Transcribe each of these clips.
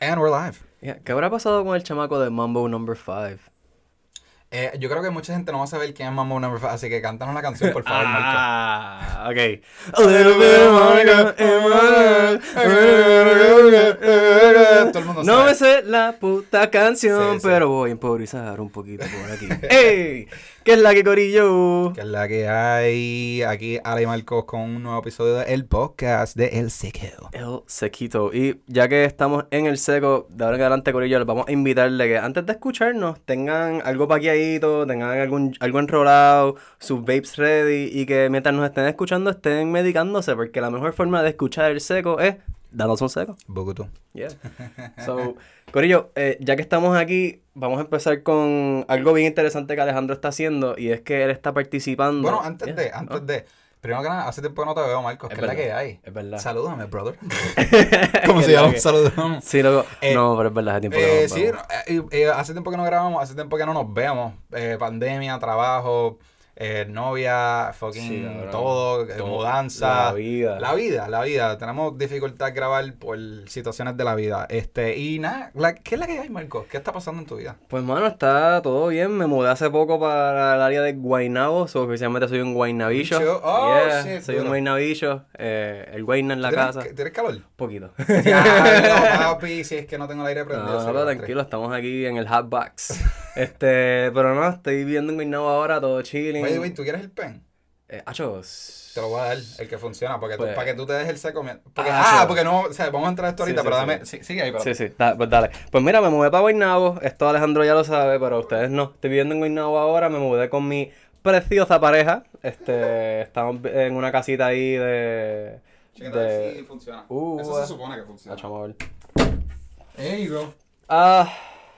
And we're live. Yeah, ¿Qué habrá pasado con el chamaco de Mambo Number 5? Eh, yo creo que mucha gente no va a saber quién es Mambo Number 5, así que cántanos la canción, por favor, Marco. Ah, ok. A little bit of Monica in my life. Todo el mundo No sabe. me sé la puta canción, Sí, sí. pero voy a improvisar un poquito por aquí. ¡Ey! ¿Qué es la que corillo? Que es la que hay aquí, Ale y Marcos, con un nuevo episodio del podcast de El Sequeo. El sequito. Y ya que estamos en el seco, de ahora en adelante, Corillo, les vamos a invitarle que antes de escucharnos tengan algo tengan algún, algo enrolado, sus vapes ready y que mientras nos estén escuchando estén medicándose, porque la mejor forma de escuchar el seco es dándose un seco. Bogotá. Yeah. So, Corillo, eh, ya que estamos aquí, vamos a empezar con algo bien interesante que Alejandro está haciendo y es que él está participando. Bueno, antes Yeah. de, antes de. Primero que nada, hace tiempo que no te veo, Marcos. Es ¿Qué es la verdad, que hay? es verdad. Salúdame, brother. ¿Cómo Que se la llama? que- Saludamos. Sí, loco. Eh, no, pero es verdad, hace tiempo que no Eh, nos sí, no, eh, eh, hace tiempo que no grabamos, hace tiempo que no nos vemos. Eh, pandemia, trabajo, eh, novia, fucking Sí, todo, Todo. mudanza. La vida. La vida, la vida. Tenemos dificultad grabar por situaciones de la vida. Este, y nada, ¿qué es la que hay, Marcos? ¿Qué está pasando en tu vida? Pues mano, está todo bien. Me mudé hace poco para el área de Guaynabo. So, oficialmente soy un guaynabillo. Oh, Yeah, shit, soy un guaynabillo. Eh, el guayna en la ¿Tienes, casa. ¿Tienes calor? Poquito. Ya, no, papi, si es que no tengo el aire No, prendido. no, los tranquilo, estamos aquí en el hot box. este, pero no, estoy viviendo en Guaynabo ahora, todo chilling. Güey, ¿tú quieres el pen? Eh, achos. Te lo voy a dar, el que funciona, porque tú- Pues- para que tú te dejes el seco. Porque, Ah, ah, sí. porque no, o sea, vamos a entrar a esto Sí, ahorita, sí, pero sí. dame, sí, sigue ahí, pero. Sí, sí, da- pues dale. Pues mira, me mudé para Guaynabo. Esto Alejandro ya lo sabe, pero ustedes no. Estoy viviendo en Guaynabo ahora. Me mudé con mi preciosa pareja. Este, estamos en una casita ahí de. De si funciona. Uh, Eso se supone que funciona. Chamo, a ver. There you go. Ah,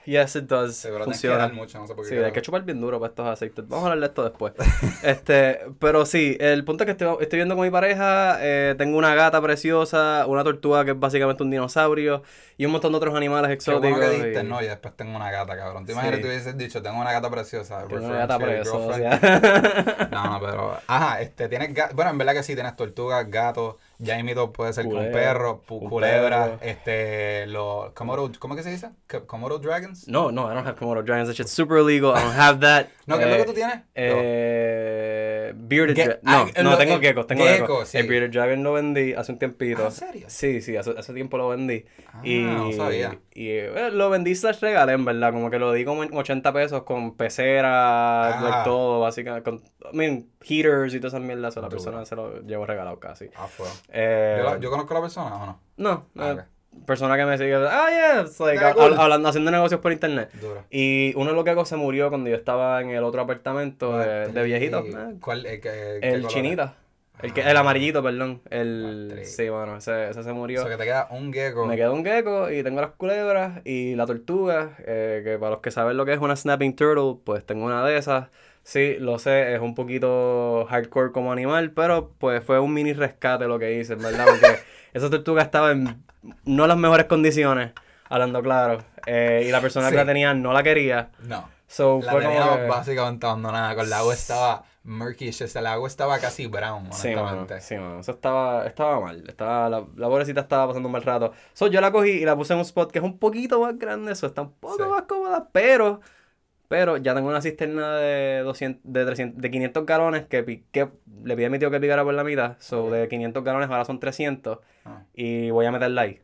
yes, it does. Sí, que Funciona. dar mucho, no sé por qué. Sí, hay que chupar bien duro para estos aceites. Vamos a hablar de esto después. este, pero sí, el punto es que estoy, estoy viendo con mi pareja, eh, tengo una gata preciosa, una tortuga que es básicamente un dinosaurio y un montón de otros animales Qué exóticos. bueno que diste, y- no, y después tengo una gata, cabrón. ¿Te Sí. imaginas que te hubieses dicho, tengo una gata preciosa? Tengo una gata preciosa. No, no, pero. Ajá, este, tienes. Bueno, en verdad que sí, tienes tortugas, gatos. Ya imito puede ser con Culebra, perros, pu- perro. este, los. Komodo, ¿Cómo que se dice? Komodo Dragons? No, no, I don't have Komodo dragons. That shit's super illegal. I don't have that. No, ¿qué es lo que Eh, tú tienes? Eh, bearded dragon. ah, No, no, lo- tengo geckos, tengo gecko, geckos. sí. El bearded dragon lo vendí hace un tiempito. ¿en serio? Sí, sí, hace, hace tiempo lo vendí. Ah, y no sabía. y eh, lo vendí slash regalé, en verdad. Como que lo di como en 80 pesos con pecera, Ah. like, todo, básicamente. Con, I mean, heaters y todas esas mierdas. la persona se lo llevo regalado casi. Ah, fue. Eh, ¿Yo, la- ¿Yo conozco a la persona o no? no, Ah, eh, persona que me sigue, ah, yeah, it's like, Ah, hab- cool. hablando, haciendo negocios por internet. Duro. Y uno de los que se murió cuando yo estaba en el otro apartamento de, de viejito. ¿Y eh, ¿Cuál? El, que- qué el color chinita. El, que, Ah. el amarillito, perdón. El, sí, bueno, ese, ese se murió. O sea, que te queda un gecko. Me quedó un gecko y tengo las culebras y la tortuga, eh, que para los que saben lo que es una snapping turtle, pues tengo una de esas. Sí, lo sé, es un poquito hardcore como animal, pero pues fue un mini rescate lo que hice, ¿verdad? Porque esa tortuga estaba en no las mejores condiciones, hablando claro, eh, y la persona Sí. que la tenía no la quería. No. So, La fue teníamos que- básicamente abandonada. Con el agua estaba murkish. El agua estaba casi brown, Sí, mano, honestamente. sí, mano. Eso estaba, estaba mal. Estaba, la, la pobrecita estaba pasando un mal rato. So, yo la cogí y la puse en un spot que es un poquito más grande. Eso está un poco Sí. más cómoda, pero... Pero ya tengo una cisterna de 200, de 300, de 500 galones que, que le pide a mi tío que picara por la mitad. So, de 500 galones ahora son 300. Ah. Y voy a meterla ahí.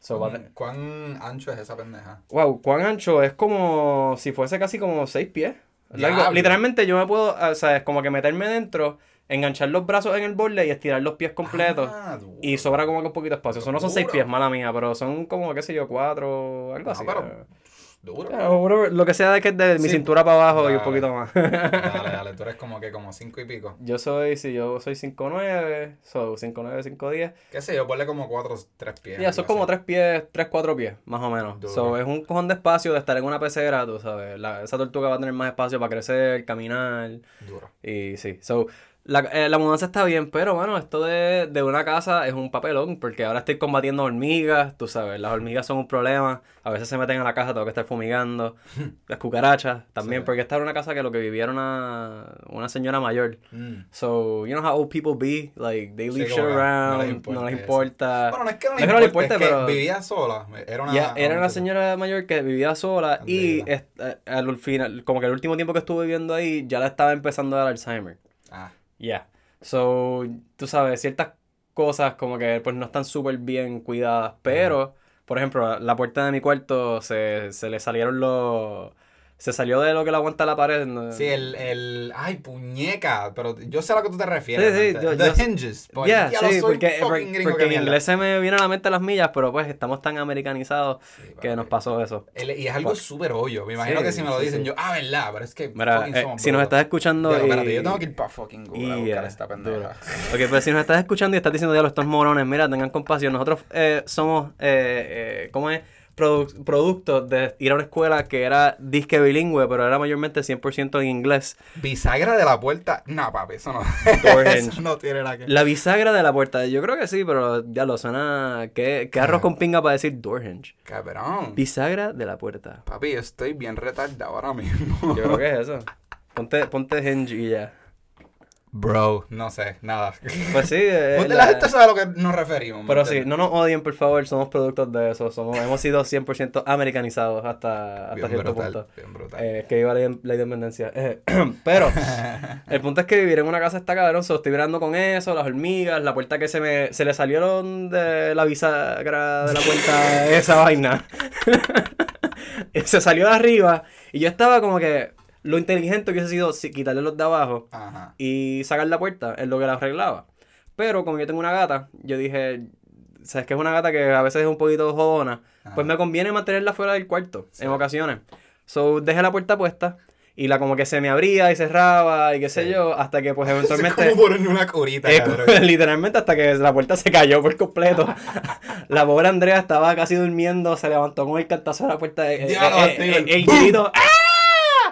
So, ¿Cuán, ¿Cuán ancho es esa pendeja? Wow, cuán ancho es como si fuese casi como 6 pies. Largo. Literalmente yo me puedo, o sea, es como que meterme dentro, enganchar los brazos en el borde y estirar los pies completos. Ah. Y sobra como que un poquito de espacio. Eso no son 6 Duro. pies, mala mía, pero son como, qué sé yo, 4, algo No, así. pero- eh. Duro. Yeah, lo que sea de que es de mi Sí. cintura para abajo y un poquito más. Dale, dale. Tú eres como que como cinco y pico. yo soy, si yo soy 5'9", so 5'9", 5'10". ¿Qué sé yo? Ponle como cuatro, tres pies. Ya, son algo como así. 3 pies, 3, 4 pies, más o menos. Duro. So, es un cojón de espacio de estar en una pecera, tú sabes. La- esa tortuga va a tener más espacio para crecer, caminar. Duro. Y sí, so, La, eh, la mudanza está bien, pero bueno, esto de, de una casa es un papelón, porque ahora estoy combatiendo hormigas, tú sabes, las hormigas son un problema, a veces se meten a la casa, tengo que estar fumigando, las cucarachas también, Sí. porque esta era una casa que lo que vivía era una, una señora mayor. Mm. So, you know how old people be, like, they leave shit no around, les no importa les importa. Bueno, no es que no No le es que no le importe, importe, es que pero- vivía sola. Era una, era una señora mayor que vivía sola y Anda. est- eh, al final, como que el último tiempo que estuve viviendo ahí, ya la estaba empezando a dar Alzheimer. Ah, Ya. So, tú sabes, ciertas cosas como que pues no están súper bien cuidadas, pero, por ejemplo, la puerta de mi cuarto se, se le salieron los... Se salió de lo que le aguanta la pared. ¿no? Sí, el, el. Ay, puñeca. Pero yo sé a lo que tú te refieres. Sí, sí, yo- The yo- hinges. Pues, sí, porque, porque, porque que en inglés se me viene a la mente las millas, pero pues estamos tan americanizados Sí, que nos pasó eso. El- y es algo Fuck. súper obvio. Me imagino Sí, que si me lo dicen yo, ah, verdad, pero es que. Mira, fucking eh, somos si nos estás escuchando y... espérate, yo tengo que ir para fucking Google a y, buscar esta duro. pendeja. Ok, pues si nos estás escuchando y estás diciendo, ya los estos morones, mira, tengan compasión. Nosotros eh, somos, eh, eh, ¿cómo es? Produ- productos de ir a una escuela que era disque bilingüe, pero era mayormente 100% en inglés. Bisagra de la puerta. No, papi, eso no. Eso tiene nada que La bisagra de la puerta, yo creo que sí, pero ya lo suena. ¿Qué, qué arroz con pinga para decir door hinge? Cabrón. Bisagra de la puerta. Papi, yo estoy bien retardado ahora mismo. Yo creo que es eso. Ponte, ponte hinge y ya. Bro, no sé, nada. Pues sí, eh, Usted la- la gente sabe a lo que nos referimos. ¿me pero sí, no nos odien, por favor, somos productos de eso. Somos, hemos sido 100% americanizados hasta, hasta Bien cierto brutal, punto. bien brutal. Eh, que iba la, la independencia. Eh, pero el punto es que vivir en una casa está cabrón. So, estoy mirando con eso, las hormigas, la puerta que se me se le salieron de la bisagra de la puerta, esa vaina. se salió de arriba y yo estaba como que lo inteligente hubiese sido si- quitarle los de abajo Ajá. y sacar la puerta es lo que la arreglaba. Pero como yo tengo una gata, yo dije, sabes que es una gata que a veces es un poquito jodona, pues Ajá. me conviene mantenerla fuera del cuarto Sí. en ocasiones. So dejé la puerta puesta y la como que se me abría y cerraba y qué sé Sí. yo, hasta que pues Es eventualmente como ponerle una curita, eh, literalmente hasta que la puerta se cayó por completo. la pobre Andrea estaba casi durmiendo, se levantó con el cantazo de la puerta, eh, eh, eh, eh, el grito, ¡ah!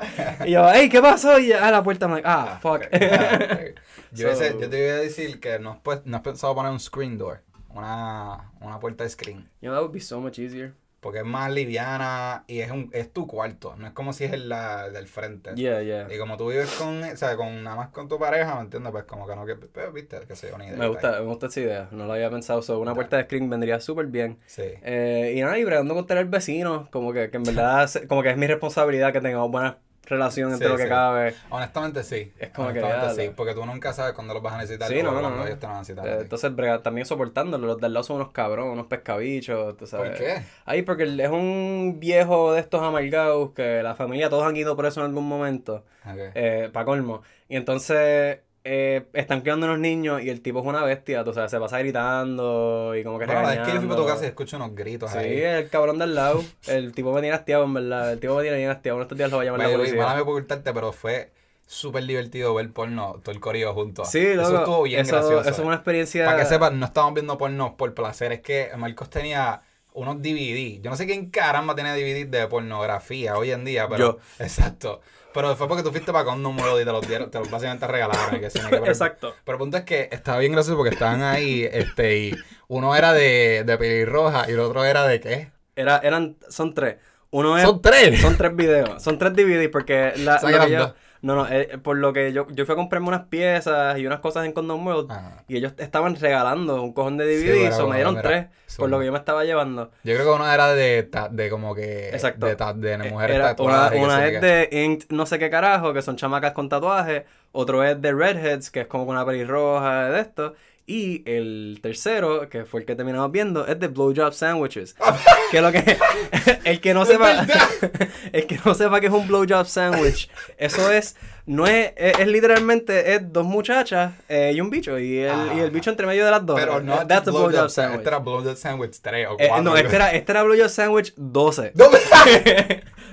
Y yo, hey, ¿qué pasó? Y ah, la puerta, I'm like, ah, fuck. Yo, So- ese- yo te iba a decir que no has, pues- no has pensado poner un screen door. Una, una puerta de screen. You know, that would be so much easier. Porque es más liviana y es un es tu cuarto. No es como si es el la- del frente. Yeah, yeah. Y como tú vives con, o sea, con nada más con tu pareja, ¿me entiendes? Pues como que no, que, pues, viste, que yo, una idea. Me gusta, me gusta esa idea, no lo había pensado. So, una puerta de screen vendría súper bien. Sí. Eh, y nada, y bregando con tener vecinos, como que, que en verdad, se- como que es mi responsabilidad que tengamos buena relación entre Sí, lo que sí. cabe. Honestamente sí. Es como que Honestamente ya, sí. Porque tú nunca sabes cuándo los vas a necesitar Sí, no, no, no. ellos te van a necesitar. Eh, entonces, también soportándolo. Los del lado son unos cabrones, unos pescabichos, tú sabes. ¿Por qué? Ahí, porque es un viejo de estos amargados que la familia todos han ido presos en algún momento, Ok. eh, para colmo. Y entonces eh, están criando unos niños y el tipo es una bestia, tú sabes, se pasa gritando y como que Bueno, la vez que yo fui para tu regañando. casa y escucho unos gritos Sí, ahí. el cabrón del lado. El tipo me tiene hastiado, en verdad. El tipo me tiene bien hastiado. Uno de estos días lo va a llamar By la policía. mala por ocultarte, pero fue súper divertido ver porno, todo el corillo juntos. Sí, Eso loco. estuvo bien eso, gracioso. Eso es una experiencia. Para que sepas, no estamos viendo porno por placer, es que Marcos tenía unos DVD. Yo no sé quién caramba tiene DVD de pornografía hoy en día, pero. Yo. Exacto. Pero fue porque tú fuiste para Condom World y te los dieron, te los básicamente regalaron. y que que Exacto. Pero el punto es que estaba bien gracioso porque estaban ahí, este, y uno era de, de pelirroja y el otro era de qué? Era, eran, son tres. Uno es. Son tres. Son tres videos. Son tres DVDs porque la. O sea, no, no, eh, por lo que yo, yo fui a comprarme unas piezas y unas cosas en Condom World Ajá. y ellos estaban regalando un cojón de Sí, DVDs, bueno, o me dieron tres sí. por lo que yo me estaba llevando. Yo creo que uno era de, ta- de como que. Exacto. De, ta- de mujeres Era- tatuadas. una y una es de Inked no sé qué carajo, que son chamacas con tatuajes. Otro es de Redheads, que es como con una pelirroja de esto. Y el tercero, que fue el que terminamos viendo, es de Blowjob Sandwiches. que lo que. el que no sepa. el que no sepa que es un Blowjob Sandwich. Eso es. No es, es, es literalmente es dos muchachas eh, y un bicho. Y el, Ah. y el bicho entre medio de las dos. Pero no Eh, That's a blowjob blowjob sa- sandwich. Este era Blowjob Sandwich 3 o Eh, 4. no, este era, este era Blowjob Sandwich 12. No,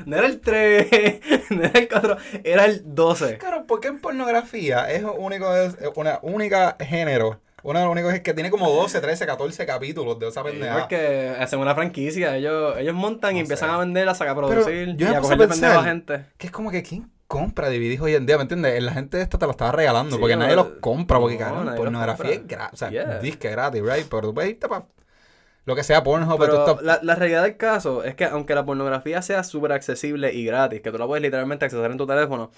no era el 3, no era el 4, era el 12. Claro, porque en pornografía es único, es una única género. Uno de los únicos es que tiene como 12, 13, 14 capítulos de esa pendeja. Porque hacen una franquicia, ellos, ellos montan y No empiezan a venderla, a sacar producir yo y a cogerle pendejo a pensar- gente. Que es como que, ¿quién compra DVDs hoy en día? ¿Me entiendes? La gente esta te lo estaba regalando Sí, porque no, nadie los no, compra. Porque, cabrón, los pornografía es gratis. O sea, Yeah. disque gratis, right? Pero tú puedes irte para lo que sea Pornhub, pero Pero tú estás- la, la realidad del caso es que aunque la pornografía sea súper accesible y gratis, que tú la puedes literalmente acceder en tu teléfono,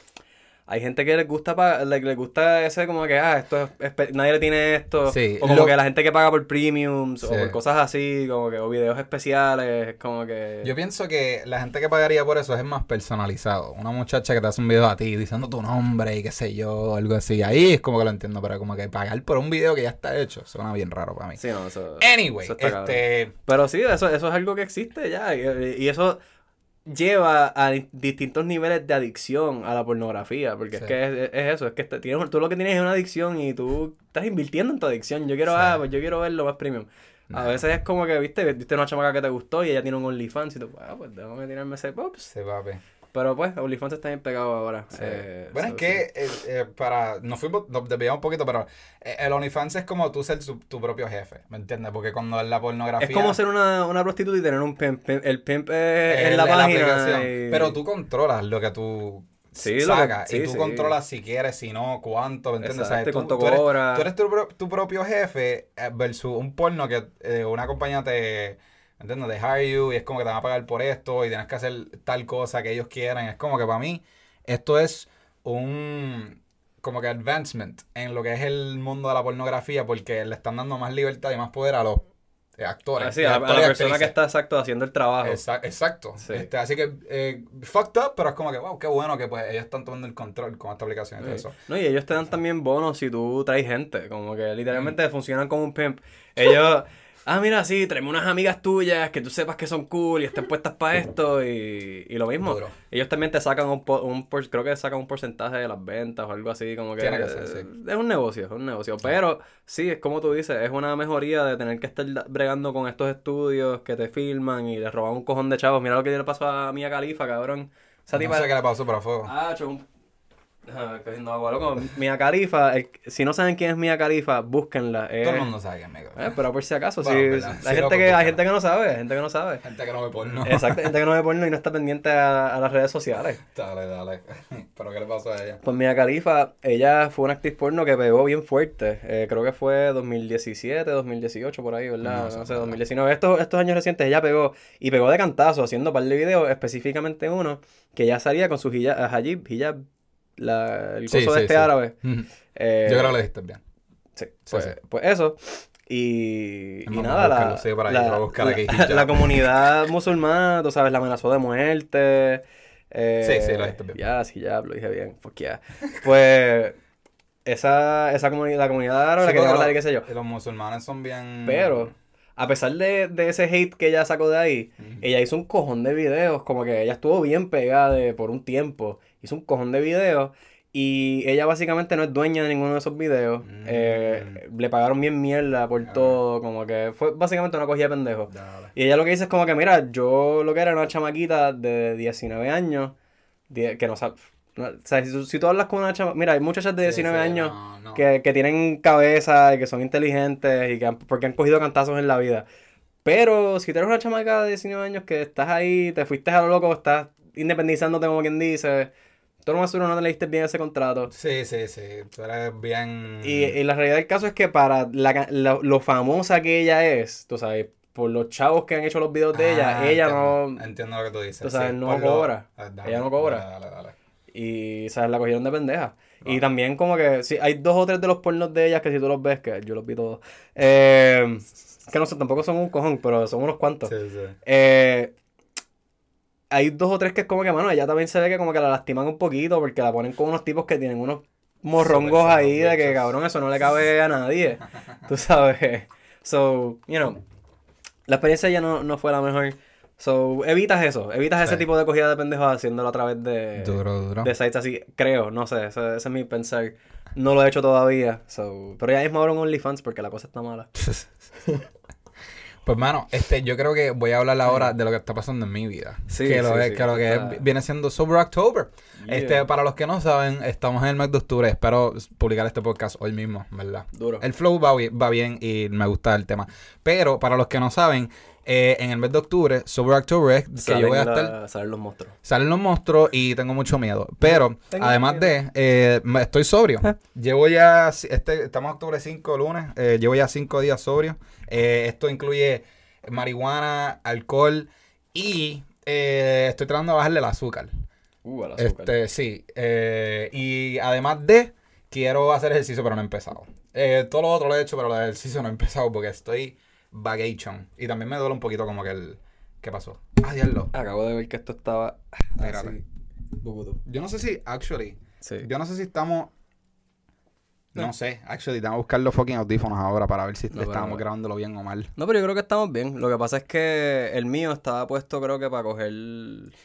hay gente que les gusta pa- le, le gusta ese como que, ah, esto es, nadie le tiene esto, Sí, o como lo- que la gente que paga por premiums, o por cosas así, como que, o videos especiales, es como que... Yo pienso que la gente que pagaría por eso es más personalizado. Una muchacha que te hace un video a ti diciendo tu nombre y qué sé yo, algo así. Ahí es como que lo entiendo, pero como que pagar por un video que ya está hecho suena bien raro para mí. Sí, no, eso... Anyway, eso está cabrón. este... Pero sí, eso, eso es algo que existe ya. Y, y eso lleva a distintos niveles de adicción a la pornografía. Porque es que es, es eso, es que tienes, tú lo que tienes es una adicción y tú estás invirtiendo en tu adicción. Yo quiero, Sí. ah, pues yo quiero ver lo más premium. A veces es como que, viste, viste una chamaca que te gustó y ella tiene un OnlyFans y tú, ah, pues déjame tirarme ese pops. Sí, papi. Pero pues, OnlyFans está bien pegado ahora. Sí. Eh, bueno, so, es que eh, eh, para. Nos fuimos, nos desviamos un poquito, pero el OnlyFans es como tú ser tu propio jefe, ¿me entiendes? Porque cuando la pornografía. Es como ser una, una prostituta y tener un pimp. pimp- el pimp es en la, página. aplicación. y- Pero tú controlas lo que tú Sí, que- y tú sí. controlas si quieres, si no, cuánto, ¿me entiendes? Exacto, tú, eres, tú eres tu, pro- tu propio jefe versus un porno que eh, una compañía te. ¿Me entiendes? De hire you y es como que te van a pagar por esto y tienes que hacer tal cosa que ellos quieren. Es como que para mí esto es un como que advancement en lo que es el mundo de la pornografía porque le están dando más libertad y más poder a los eh, actores. Así, y a, la persona que está exacto haciendo el trabajo. Exa- exacto. Sí. Este, así que, eh, fucked up, pero es como que, wow, qué bueno que pues ellos están tomando el control con esta aplicación y todo Sí. eso. No, y ellos te dan también bonos si tú traes gente. Como que literalmente Mm. funcionan como un pimp. Ellos, ah, mira, sí, tráeme unas amigas tuyas que tú sepas que son cool y estén puestas para esto. Y, y lo mismo. Duro. Ellos también te sacan un, un por- creo que sacan un porcentaje de las ventas o algo así. Como que, Tiene que ser, sí. es un negocio, es un negocio. Pero sí, es como tú dices, es una mejoría de tener que estar bregando con estos estudios que te filman y les roban un cojón de chavos. Mira lo que le pasó a Mia Califa, cabrón. Esa No tipa- sé qué le pasó, pero a fuego. Ah, un... Cogiendo agua, loco. Mia Khalifa, el- si no saben quién es Mia Khalifa, búsquenla. eh. Todo el mundo sabe que es mega. Eh, pero por si acaso, Bueno, sí, verdad, hay, sí, gente que, hay gente que no sabe, hay gente que no sabe. Gente que no ve porno. Exacto, gente que no ve porno y no está pendiente a, a las redes sociales. dale, dale. ¿Pero qué le pasó a ella? Pues Mia Khalifa, ella fue una actriz porno que pegó bien fuerte. Eh, creo que fue 2017, 2018, por ahí, ¿verdad? No No, sé, sé, no. 2019. Estos, estos años recientes ella pegó y pegó de cantazo haciendo un par de videos, específicamente uno que ya salía con su hijab, hijab, hijab, la, el coso Sí, de sí, este sí. árabe. Eh, Yo creo que lo dijiste bien. Sí, pues, pues eso. Y, y nada, la, ahí, la, la- la comunidad musulmana, tú sabes, la amenazó de muerte. eh, Sí, sí, lo dijiste bien. Ya, sí, ya, lo dije bien. Fuck yeah. Pues esa, esa comunidad, la comunidad árabe la quería matar y qué sé yo. Los musulmanes son bien. Pero, a pesar de, de ese hate que ella sacó de ahí, ella hizo un cojón de videos, como que ella estuvo bien pegada de- por un tiempo. Hizo un cojón de videos y ella básicamente no es dueña de ninguno de esos videos. Mm. Eh, le pagaron bien mierda por Ah. todo, como que fue básicamente una cogida de pendejo. Dale. Y ella lo que dice es como que, mira, yo lo que era una chamaquita de 19 años, que no sabe... no- o sea, si, tú- si tú hablas con una chamaquita... Mira, hay muchachas de Sí, 19 sí, años no, no. que, que tienen cabeza y que son inteligentes y que han- porque han cogido cantazos en la vida. Pero si tú eres una chamaca de 19 años que estás ahí, te fuiste a lo loco, estás independizándote como quien dice, tú no más seguro no te leíste bien ese contrato. Sí, sí, sí. Tú eres bien. Y, y la realidad del caso es que para la ca- lo, famosa que ella es, tú sabes, por los chavos que han hecho los videos de ella, Ah, ella entiendo, no... Entiendo lo que tú dices. tú sabes, sí, no lo- cobra. Ah, Ella no cobra. Dale, dale. Y, ¿sabes? La cogieron de pendeja. Y también como que, sí, hay dos o tres de los pornos de ellas que si tú los ves, que yo los vi todos, eh, que no sé, tampoco son un cojón, pero son unos cuantos. Sí, sí. Eh, hay dos o tres que es como que, mano, ella también se ve que como que la lastiman un poquito porque la ponen con unos tipos que tienen unos morrongos ahí de que, cabrón, eso no le cabe a nadie. Tú sabes. So, you know, la experiencia ya no, no fue la mejor. So, evitas eso, evitas ese Sí. tipo de cogida de pendejos haciéndolo a través de, Duro, duro. de sites así, creo, no sé, ese, ese es mi pensar. No lo he hecho todavía, so, pero ya mismo abro un OnlyFans porque la cosa está mala. Pues, mano, este, yo creo que voy a hablar ahora de lo que está pasando en mi vida. Sí, que lo, sí, es- sí, que, lo que es- viene siendo Sober October. Yeah. Este, para los que no saben, estamos en el mes de octubre. Espero publicar este podcast hoy mismo, ¿verdad? Duro. El flow va bien, va bien y me gusta el tema. Pero para los que no saben, Eh, en el mes de octubre, Sober October, es que Salen yo voy a la- estar... Salen los monstruos. Salen los monstruos y tengo mucho miedo. Pero, Tengo además miedo. de, eh, estoy sobrio. Llevo ya, este, estamos en octubre 5, lunes, eh, llevo ya 5 días sobrio. Eh, esto incluye marihuana, alcohol y eh, estoy tratando de bajarle el azúcar. Uh, al azúcar. Este, sí. eh, y además de, quiero hacer ejercicio, pero no he empezado. Eh, todo lo otro lo he hecho, pero el ejercicio no he empezado porque estoy vacation. Y también me duele un poquito como que el... ¿Qué pasó? Ah, diablo. Acabo de ver que esto estaba así. Yo no sé si, actually, Sí. yo no sé si estamos... No No. sé, actually, tengo que buscar los fucking audífonos ahora para ver si No, pero- estábamos grabándolo bien o mal. No, pero yo creo que estamos bien. Lo que pasa es que el mío estaba puesto, creo que para coger.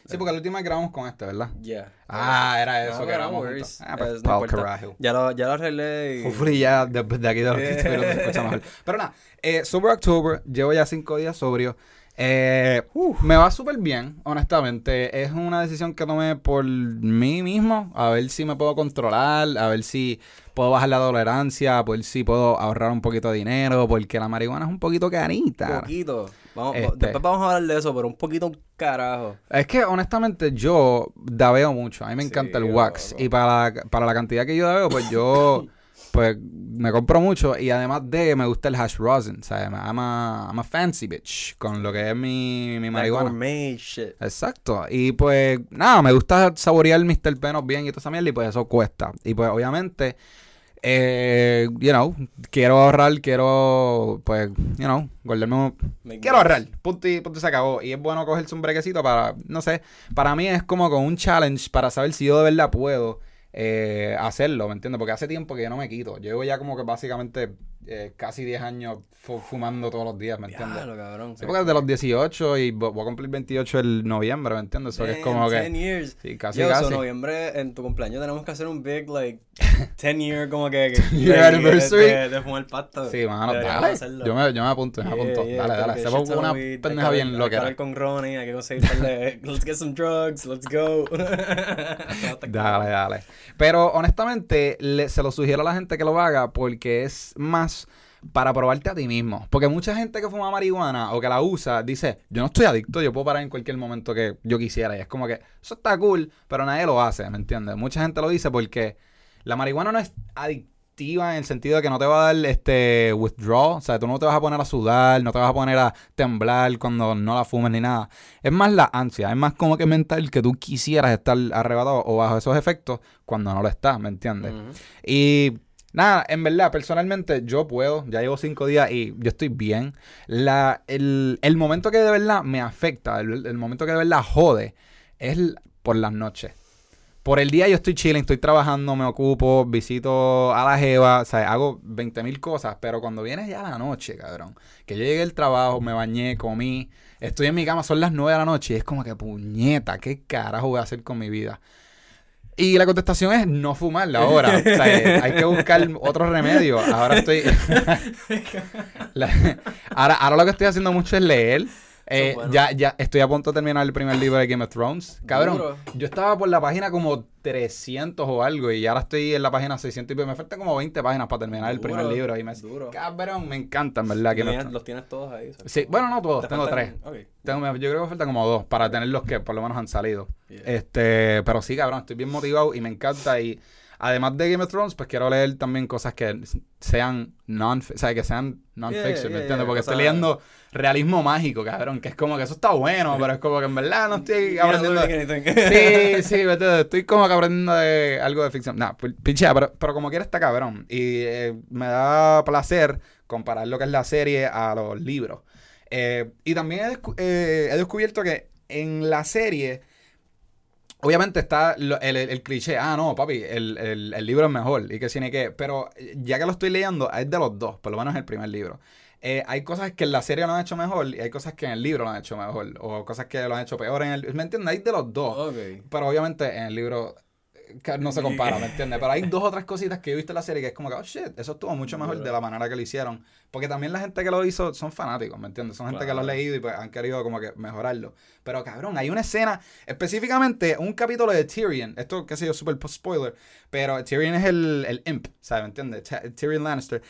Sí, porque la última vez grabamos con este, ¿verdad? Ya. Ah, era eso No, que grabamos. Ah, pues, Es-. Ya lo, ya lo arreglé y. Hopefully ya de, de aquí de los Yeah. 15 minutos se escucha mejor. Pero nada, eh, Sober October, llevo ya cinco días sobrio. Eh, me va súper bien, honestamente. Es una decisión que tomé por mí mismo, a ver si me puedo controlar, a ver si puedo bajar la tolerancia, a ver si puedo ahorrar un poquito de dinero, porque la marihuana es un poquito carita. poquito. Vamos, Este. Después vamos a hablar de eso, pero un poquito un carajo. Es que honestamente yo dabeo mucho, a mí me Sí, encanta el wax loco. y para para la cantidad que yo dabeo, pues yo pues me compro mucho y además de me gusta el hash rosin, ¿sabes? I'm a, I'm a fancy bitch con lo que es mi, mi marihuana. shit. Exacto. Y pues nada, me gusta saborear mis terpenos bien y toda esa mierda y pues eso cuesta. Y pues obviamente, eh, you know, quiero ahorrar, quiero pues, you know, guardarme Quiero ahorrar, punto y, punto y se acabó. Y es bueno cogerse un brequecito para, no sé, para mí es como con un challenge para saber si yo de verdad puedo eh, hacerlo, ¿me entiendes? Porque hace tiempo que yo no me quito. Llevo ya como que básicamente eh, casi 10 años fu- fumando todos los días, ¿me entiendes? Diablo, cabrón. Sí, porque desde los 18 y vo- voy a cumplir 28 el noviembre, ¿me entiendes? Eso que es como Damn, 10 que... years. Sí, casi, Yo, casi. so, noviembre, en tu cumpleaños tenemos que hacer un big, like, 10 year, como que... que- Year anniversary. De, de fumar pasto. Sí, mano, dale. Yo me, yo me apunto, me Yeah, apunto. yeah, dale, dale. que shit ton una weed, hay que pendeja bien Hay que loquera. hablar con Ronnie, hay que conseguir par de... Let's get some drugs, let's go. Dale, dale. Pero honestamente, le- se lo sugiero a la gente que lo haga porque es más para probarte a ti mismo. Porque mucha gente que fuma marihuana o que la usa dice, yo no estoy adicto, yo puedo parar en cualquier momento que yo quisiera. Y es como que eso está cool, pero nadie lo hace, ¿me entiendes? Mucha gente lo dice porque la marihuana no es adictiva en el sentido de que no te va a dar este withdrawal. O sea, tú no te vas a poner a sudar, no te vas a poner a temblar cuando no la fumes ni nada. Es más la ansia, es más como que mental que tú quisieras estar arrebatado o bajo esos efectos cuando no lo estás, ¿me entiendes? Y nada, en verdad, personalmente yo puedo, ya llevo cinco días y yo estoy bien. La, el, el momento que de verdad me afecta, el, momento que de verdad jode, es por las noches. Por el día yo estoy chilling, estoy trabajando, me ocupo, visito a la jeva, o sea, hago 20 mil cosas, pero cuando viene ya la noche, cabrón, que yo llegué al trabajo, me bañé, comí, estoy en mi cama, son las 9 de la noche y es como que puñeta, ¿qué carajo voy a hacer con mi vida? Y la contestación es no fumarla ahora. O sea, eh, hay que buscar otro remedio. Ahora estoy. La- ahora, ahora lo que estoy haciendo mucho es leer. Eh, bueno. ya, ya estoy a punto de terminar el primer libro de Game of Thrones. Cabrón, Duro. yo estaba por la página como 300 o algo y ahora estoy en la página 600 y. Me faltan como 20 páginas para terminar el primer libro. Y me, duro. cabrón, me encanta, en verdad. Game los tienes todos ahí. ¿sabes? Sí, bueno, no todos, Te tengo tres. Tengo- yo creo que me faltan como dos para tener los que por lo menos han salido. Yeah. Este, pero sí, cabrón, estoy bien motivado y me encanta. Y además de Game of Thrones, pues quiero leer también cosas que sean non, o sea, que sean non-fiction, Yeah, ¿me entiendes? Porque estoy leyendo realismo mágico, cabrón, que es como que eso está bueno, pero es como que en verdad no estoy aprendiendo. Sí, sí, estoy como que aprendiendo de algo de ficción. Nah, pi- pichea, pero, pero como quiera está cabrón. Y eh, me da placer comparar lo que es la serie a los libros. Eh, y también he, descu- eh, he descubierto que en la serie, obviamente está el, el- el cliché, ah, no, papi, el, el- el libro es mejor y que tiene que, pero eh, ya que lo estoy leyendo, es de los dos, por lo menos el primer libro. Eh, hay cosas que en la serie lo han hecho mejor y hay cosas que en el libro lo han hecho mejor, o cosas que lo han hecho peor en el... ¿Me entiendes? Hay de los dos. Pero obviamente en el libro que no se compara, ¿me entiendes? Pero hay dos o tres cositas que he visto en la serie que es como que, oh shit, eso estuvo mucho mejor de la manera que lo hicieron. Porque también la gente que lo hizo son fanáticos, ¿me entiendes? Son gente que lo ha leído y pues han querido como que mejorarlo. Pero cabrón, hay una escena, específicamente un capítulo de Tyrion, esto qué sé yo, super spoiler, pero Tyrion es el, el imp, ¿sabes? ¿Me entiendes? Ty- Tyrion Lannister.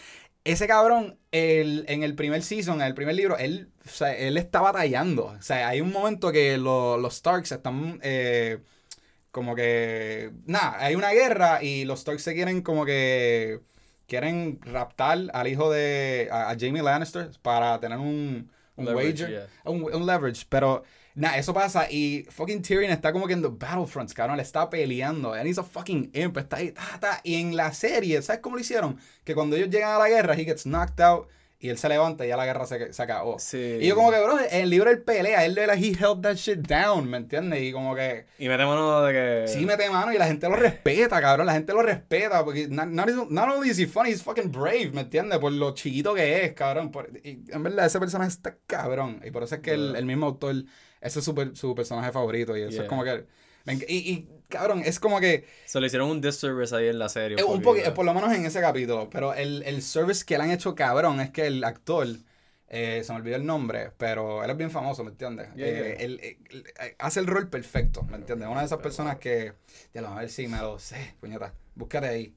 ese cabrón, el, en el primer season, en el primer libro, él, o sea, él está batallando. O sea, hay un momento que lo- los Starks están eh, como que... Nada, hay una guerra y los Starks se quieren como que... Quieren raptar al hijo de... a, a Jamie Lannister para tener un, un Leverage, wager. yeah. Un, un leverage, pero... Nada, eso pasa y fucking Tyrion está como que en the battlefronts, cabrón, le está peleando. And he's a fucking imp, está ahí, ta, ta. Y en la serie, ¿sabes cómo lo hicieron? Que cuando ellos llegan a la guerra, he gets knocked out y él se levanta y ya la guerra se, se acabó. Sí. Y yo como que, bro, en el libro él pelea, él de la he held that shit down, ¿me entiendes? Y como que Y metémonos de que... sí mete mano y la gente lo respeta, cabrón, la gente lo respeta porque not, not, not only is he funny, he's fucking brave, ¿me entiendes? Por lo chiquito que es, cabrón. Por- y en verdad ese personaje está cabrón y por eso es que el, Yeah. el mismo autor, ese es su, su personaje favorito y eso Yeah. es como que... Y, y, cabrón, es como que... Se le hicieron un disservice ahí en la serie. Eh, Un poquito. poqui- por lo menos en ese capítulo. Pero el, el service que le han hecho cabrón es que el actor, eh, se me olvidó el nombre, pero él es bien famoso, ¿me entiendes? Yeah, Eh, él, él- él, eh, hace el rol perfecto, ¿me entiendes? Una de esas personas que, ya lo a ver si me lo sé, puñeta, búscate ahí.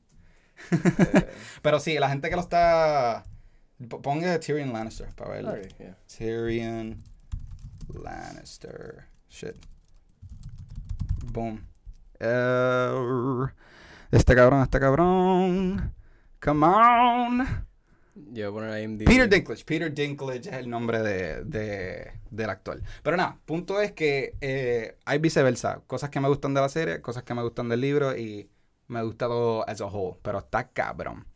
Eh, Pero sí, la gente que lo está, ponga Tyrion Lannister para verlo. yeah. Tyrion Lannister. Shit. Boom. Eh, este cabrón, este cabrón. Come on. Yo voy a poner ahí IMDb. Peter Dinklage. Peter Dinklage es el nombre de, de- del actor. Pero nada, punto es que eh, hay viceversa. Cosas que me gustan de la serie, cosas que me gustan del libro y me gusta todo as a whole. Pero está cabrón.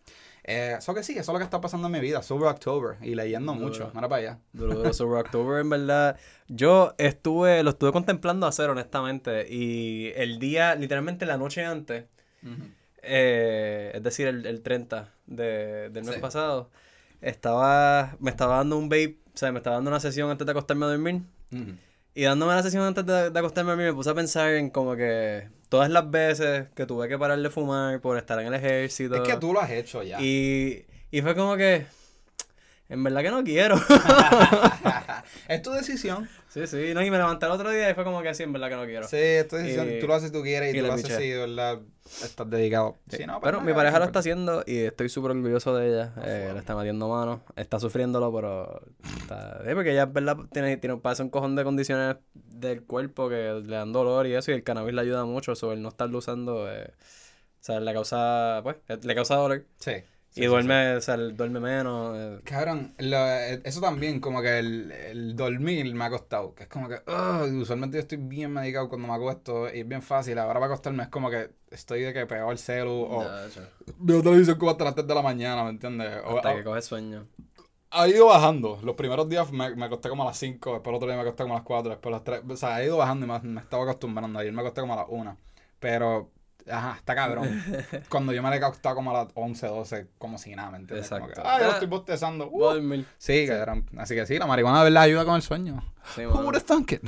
Eh, Eso que sí, eso es lo que está pasando en mi vida. Sober October y leyendo Duro. mucho. Mira para allá. Duro, duro sobre October, en verdad. Yo estuve, lo estuve contemplando hacer, honestamente. Y el día, literalmente la noche antes, eh, es decir, el, el 30 de, del mes Sí. pasado, estaba, me estaba dando un vape, o sea, me estaba dando una sesión antes de acostarme a dormir. Y dándome la sesión antes de, de acostarme a dormir, me puse a pensar en como que todas las veces que tuve que parar de fumar por estar en el ejército. Es que tú lo has hecho ya. Y, y fue como que, en verdad que no quiero. es tu decisión. sí, sí, no, y me levanté el otro día y fue como que sí, en verdad que no quiero. Sí, es tu decisión. Y- tú lo haces si tú quieres y, y tú lo haces si verdad estás dedicado. Sí, Si no, pues pero mi pareja lo está haciendo y estoy súper orgulloso de ella. Ah, Eh, le está metiendo mano. Está sufriéndolo, pero está... sí, porque ella, verdad, tiene, tiene, pasa un cojón de condiciones del cuerpo que le dan dolor y eso, y el cannabis le ayuda mucho. Sobre el no estarlo usando, eh, o sea, le causa, pues, le causa dolor. Sí. Sí, y duerme, o sea, duerme menos. eh. Cabrón, lo- eso también, como que el, el dormir me ha costado. Que es como que, usualmente yo estoy bien medicado cuando me acuesto y es bien fácil. Ahora para acostarme es como que estoy de que pegado al celu o veo televisión como hasta las 3 de la mañana, ¿me entiendes? O- Hasta o- que coge sueño. ha ido bajando. Los primeros días me, me acosté como a las 5, después el otro día me acosté como a las 4, después a las 3. O sea, ha ido bajando y me, me estaba acostumbrando. Ayer me acosté como a las 1. Pero, ajá, está cabrón. Cuando yo me le he acostado como a las 11, 12, como si nada, ¿me entiendes? Como Exacto. que, Ay, yo Ah. estoy bostezando. Uh. dormir. Sí, cabrón. Así que sí, la marihuana de verdad ayuda con el sueño. Sí, have thunk it?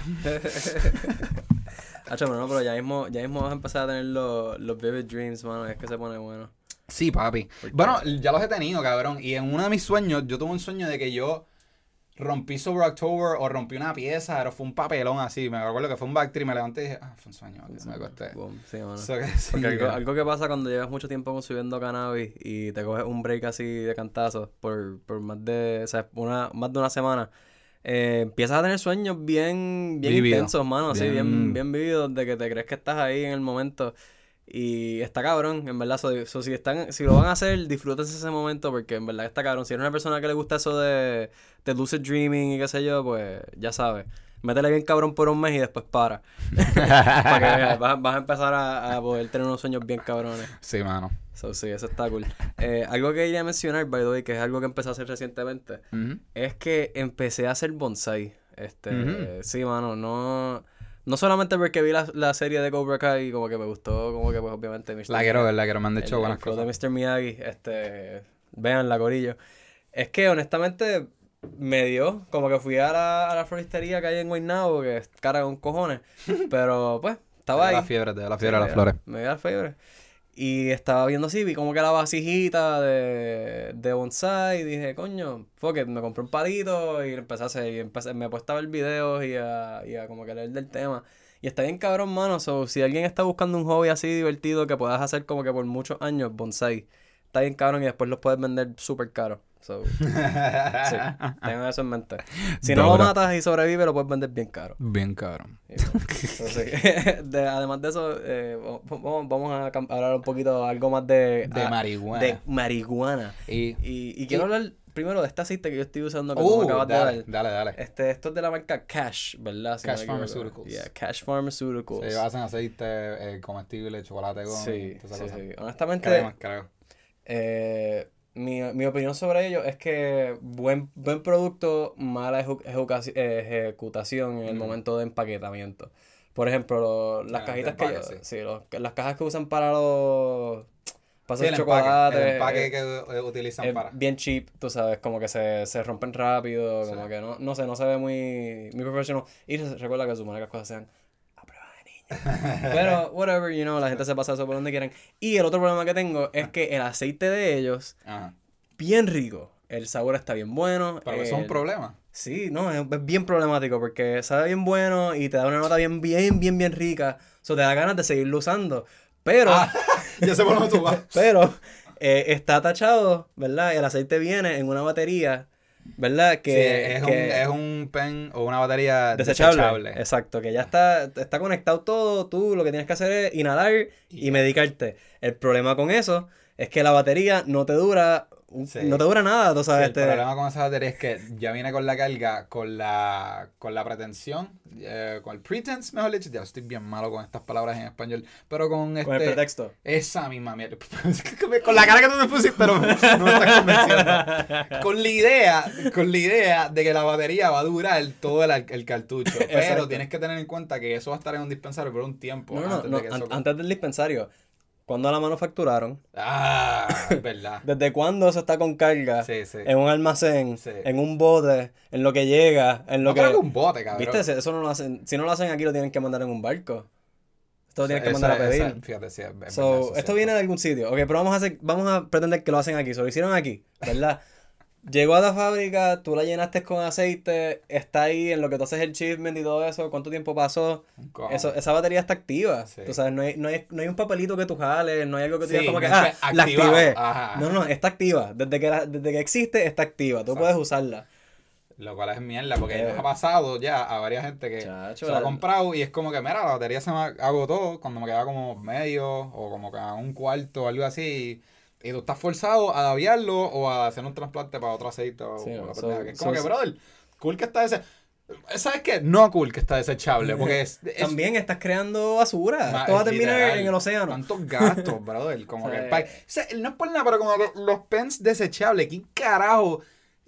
Hacho, pero no, pero ya mismo, ya mismo vas a empezar a tener los, los vivid dreams, mano. Es que se pone bueno. Sí, papi. Bueno, ya los he tenido, cabrón. Y en uno de mis sueños, yo tuve un sueño de que yo rompí Sober October o rompí una pieza, pero fue un papelón así. Me acuerdo que fue un backtree, me levanté y dije, ah, fue un sueño. Me acosté. Boom, sí, mano. So que sí, Porque algo, que pasa cuando llevas mucho tiempo consumiendo cannabis y te coges un break así de cantazo por, por más de, o sea, una, más de una semana, eh, empiezas a tener sueños bien, bien intensos, mano, así, bien, Bien- bien vividos, de que te crees que estás ahí en el momento. Y está cabrón, en verdad. So, so, si están, si lo van a hacer, disfrútense ese momento porque en verdad está cabrón. Si eres una persona que le gusta eso de, de lucid dreaming y qué sé yo, pues ya sabes. Métele bien cabrón por un mes y después para. Para que vas, vas a empezar a, a poder tener unos sueños bien cabrones. Sí, mano. So, sí, eso está cool. Eh, algo que quería mencionar, by the way, que es algo que empecé a hacer recientemente, es que empecé a hacer bonsai. Este, sí, mano, no... No solamente porque vi la, la serie de Cobra Kai y como que me gustó, como que pues obviamente Mr. La quiero ver, la quiero. Me han el- dicho el buenas flow cosas. de Mr. Miyagi, este, vean la corillo. Es que honestamente me dio, como que fui a la, a la floristería que hay en Guaynabo, que es cara con cojones, pero pues estaba Te ahí. la fiebre, te da la fiebre Sí, a las flores. Me dio la fiebre. Y estaba viendo así, vi como que la vasijita de, de bonsai y dije, coño, fuck it, me compré un palito y empecé a hacer, y me he puesto a ver videos y a, y a como que leer del tema. Y está bien cabrón, mano, so, si alguien está buscando un hobby así divertido que puedas hacer como que por muchos años, bonsai, está bien cabrón y después los puedes vender súper caro. So, sí, tengan eso en mente. Si no lo matas y sobrevive, lo puedes vender bien caro. Bien caro. Entonces, de, además de eso, eh, vamos, vamos, a hablar un poquito algo más de... De marihuana. De marihuana. Y, y, y quiero hablar primero de este aceite que yo estoy usando que uh, acabas dale, de dar. Dale, dale. Este, esto es de la marca Cash, ¿verdad? Cash Pharmaceuticals. Yeah, Cash Pharmaceuticals. Sí, hacen aceite eh, comestible, chocolate con... Sí, sí, sí. Honestamente... creo. Eh, mi, mi, opinión sobre ello es que buen, buen producto, mala ejecutación en el mm. momento de empaquetamiento. Por ejemplo, las ah, cajitas que sí, las cajas que usan para los para hacer chocolate. El empaque que utilizan para. Bien cheap, tú sabes, como que se, se rompen rápido, como que no, no sé, no se ve muy, muy profesional. Y recuerda que supone que las cosas sean a prueba de niños. Pero, whatever, you know, la gente se pasa eso por donde quieren. Y el otro problema que tengo es que el aceite de ellos, bien rico. El sabor está bien bueno. Pero eso es un problema. Sí, no, es, bien problemático porque sabe bien bueno y te da una nota bien, bien, bien, bien rica. Eso te da ganas de seguirlo usando. Pero. Ah, ya sé por dónde tú vas. Pero eh, está tachado, ¿verdad? Y el aceite viene en una batería, ¿verdad? Que, es, un, es un pen o una batería desechable. Exacto, que ya está, está conectado todo. Tú lo que tienes que hacer es inhalar y medicarte. El problema con eso es que la batería no te dura no te dura nada, tú sabes. el problema con esa batería es que ya viene con la carga, con la, con la pretensión, eh, con el pretense, mejor dicho. Ya estoy bien malo con estas palabras en español, pero con este. Con el pretexto. Esa misma mierda. con la cara que tú me pusiste, no, no me estás convenciendo. con la idea, con la idea de que la batería va a durar todo el, el cartucho. Pero tienes que tener en cuenta que eso va a estar en un dispensario por un tiempo. No, no, antes, no, antes del dispensario ¿Cuándo la manufacturaron? Ah, verdad. ¿Desde cuándo eso está con carga? Sí, sí. En un almacén, en un bote, en lo que llega, en lo no que... un bote, cabrón. ¿Viste? Eso no lo hacen... Si no lo hacen aquí, lo tienen que mandar en un barco. Esto lo tienen que mandar a pedir. fíjate, sí, esto viene de algún sitio. Ok, pero vamos a, hacer, vamos a pretender que lo hacen aquí. Se lo hicieron aquí, ¿verdad? Llegó a la fábrica, tú la llenaste con aceite, está ahí en lo que tú haces el shipment y todo eso, ¿cuánto tiempo pasó? Eso, esa batería está activa. Tú sabes, no hay, no, hay, no hay un papelito que tú jales, no hay algo que tú digas como que, ah, la activé. No, no, está activa. Desde que, desde que existe, está activa. Tú puedes usarla. Lo cual es mierda, porque nos ha pasado ya a varias gente que se lo ha comprado y es como que, mira, la batería se me agotó cuando me quedaba como medio o como que un cuarto o algo así. Y tú estás forzado a aviarlo o a hacer un trasplante para otro aceite. O, es como que, brother, cool que está ese. ¿Sabes qué? No cool que está desechable. Porque es, También estás creando basura. Esto va a terminar en el océano. Tantos gastos, brother. Como que. no es por nada, pero como que los pens desechables. ¿Quién carajo?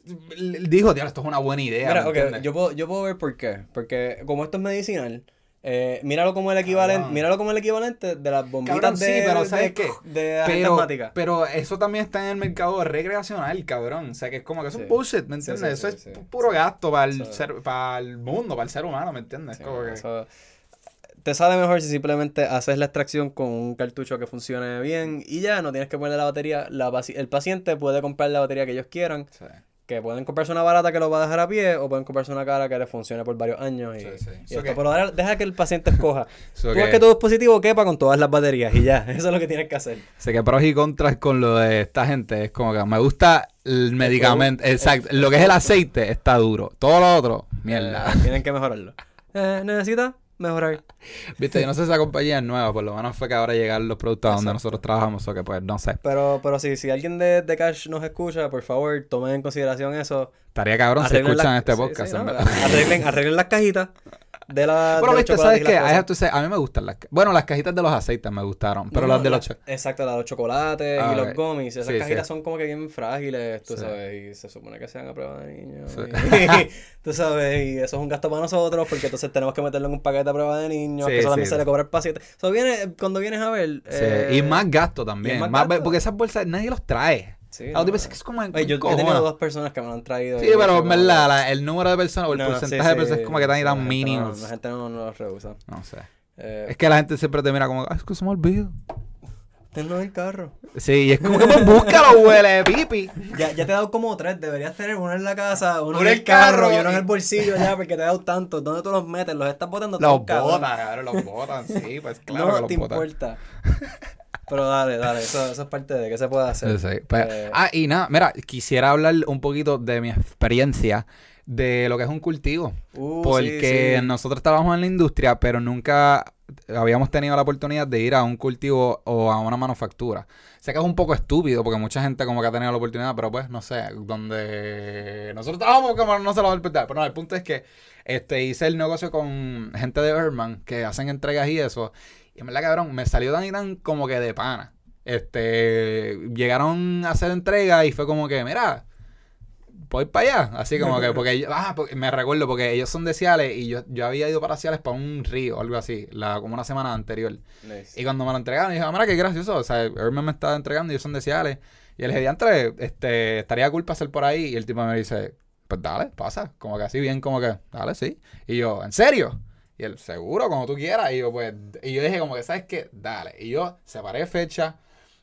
Dijo, tío, esto es una buena idea. Mira, okay, yo, puedo, yo puedo ver por qué. Porque como esto es medicinal eh, míralo como el equivalente, míralo como el equivalente de las bombitas de, sí, pero ¿sabes qué? de pero, pero eso también está en el mercado recreacional, cabrón. O sea, que es como que es bullshit, ¿me entiendes? eso es puro gasto para el, ser, para el mundo, para el ser humano, ¿me entiendes? Como que... te sale mejor si simplemente haces la extracción con un cartucho que funcione bien y ya no tienes que ponerle la batería. La, el paciente puede comprar la batería que ellos quieran. Que pueden comprarse una barata que lo va a dejar a pie o pueden comprarse una cara que le funcione por varios años. Y, pero deja que el paciente escoja. Tú ves que tu dispositivo quepa con todas las baterías y ya. Eso es lo que tienes que hacer. Sé que pros y contras con lo de esta gente es como que me gusta el medicamento. Exacto. Lo que es el aceite está duro. Todo lo otro, mierda. Eh, tienen que mejorarlo. Eh, ¿Necesita? Mejorar. Viste, yo no sé si esa compañía es nueva, por lo menos fue que ahora llegan los productos donde nosotros trabajamos, o que pues no sé. Pero, pero sí, si alguien de, de Cash nos escucha, por favor, tomen en consideración eso. Estaría cabrón si escuchan este podcast. arreglen, arreglen las cajitas de la. Bueno, viste, ¿sabes qué? a mí me gustan las. Bueno, las cajitas de los aceites me gustaron, pero las de los. exacto, las de los chocolates y los gummies. Esas cajitas son como que bien frágiles, tú sabes, y se supone que sean a prueba de niños. tú sabes, y eso es un gasto para nosotros porque entonces tenemos que meterlo en un paquete a prueba de niños, que eso también se le cobra al paciente. Eso viene, cuando vienes a ver. Eh, y más gasto también. Porque esas bolsas nadie los trae. Sí, no, que es como en, yo he tenido dos personas que me lo han traído. Sí, pero en verdad, el número de personas o el porcentaje de personas es como que tan y tan mínimo. la gente no, no lo rehúsa. No sé. Eh, es que la gente siempre te mira como, ah, es que se me olvida. Tenlo en el carro. Sí, y es como que pues búscalo, huele, pipi. Ya, ya te he dado como tres. Deberías tener uno en la casa, uno, en el carro, y uno en el bolsillo ya, porque te he dado tanto. ¿Dónde tú los metes? ¿Los estás botando Los botas, claro, los botan, sí, pues claro. No te importa. Pero dale, dale, eso, eso es parte de qué se puede hacer. Sí, pues, Eh, ah, y nada, mira, quisiera hablar un poquito de mi experiencia de lo que es un cultivo. uh, porque sí, sí. nosotros trabajamos en la industria, pero nunca habíamos tenido la oportunidad de ir a un cultivo o a una manufactura. Sé que es un poco estúpido porque mucha gente como que ha tenido la oportunidad, pero pues no sé, donde nosotros trabajamos como no se lo va a respetar. Pero no, el punto es que este hice el negocio con gente de Herman que hacen entregas y eso. Y en verdad, cabrón, me salió tan y tan como que de pana. Este, llegaron a hacer entregas y fue como que, mira, voy para allá. Así como que, porque, ah, porque me recuerdo, porque ellos son de Ciales y yo, yo había ido para Ciales para un río o algo así, la, como una semana anterior. Nice. Y cuando me lo entregaron, dije, ah, mira, qué gracioso. O sea, Herman me estaba entregando y ellos son de Ciales. Y el geriantre, este, estaría cool pasar por ahí. Y el tipo me dice, pues dale, pasa. Como que así bien, como que, dale, sí. Y yo, ¿en serio? Y él, seguro, como tú quieras. Y yo, pues, y yo dije, como que, ¿sabes qué? Dale. Y yo separé fecha.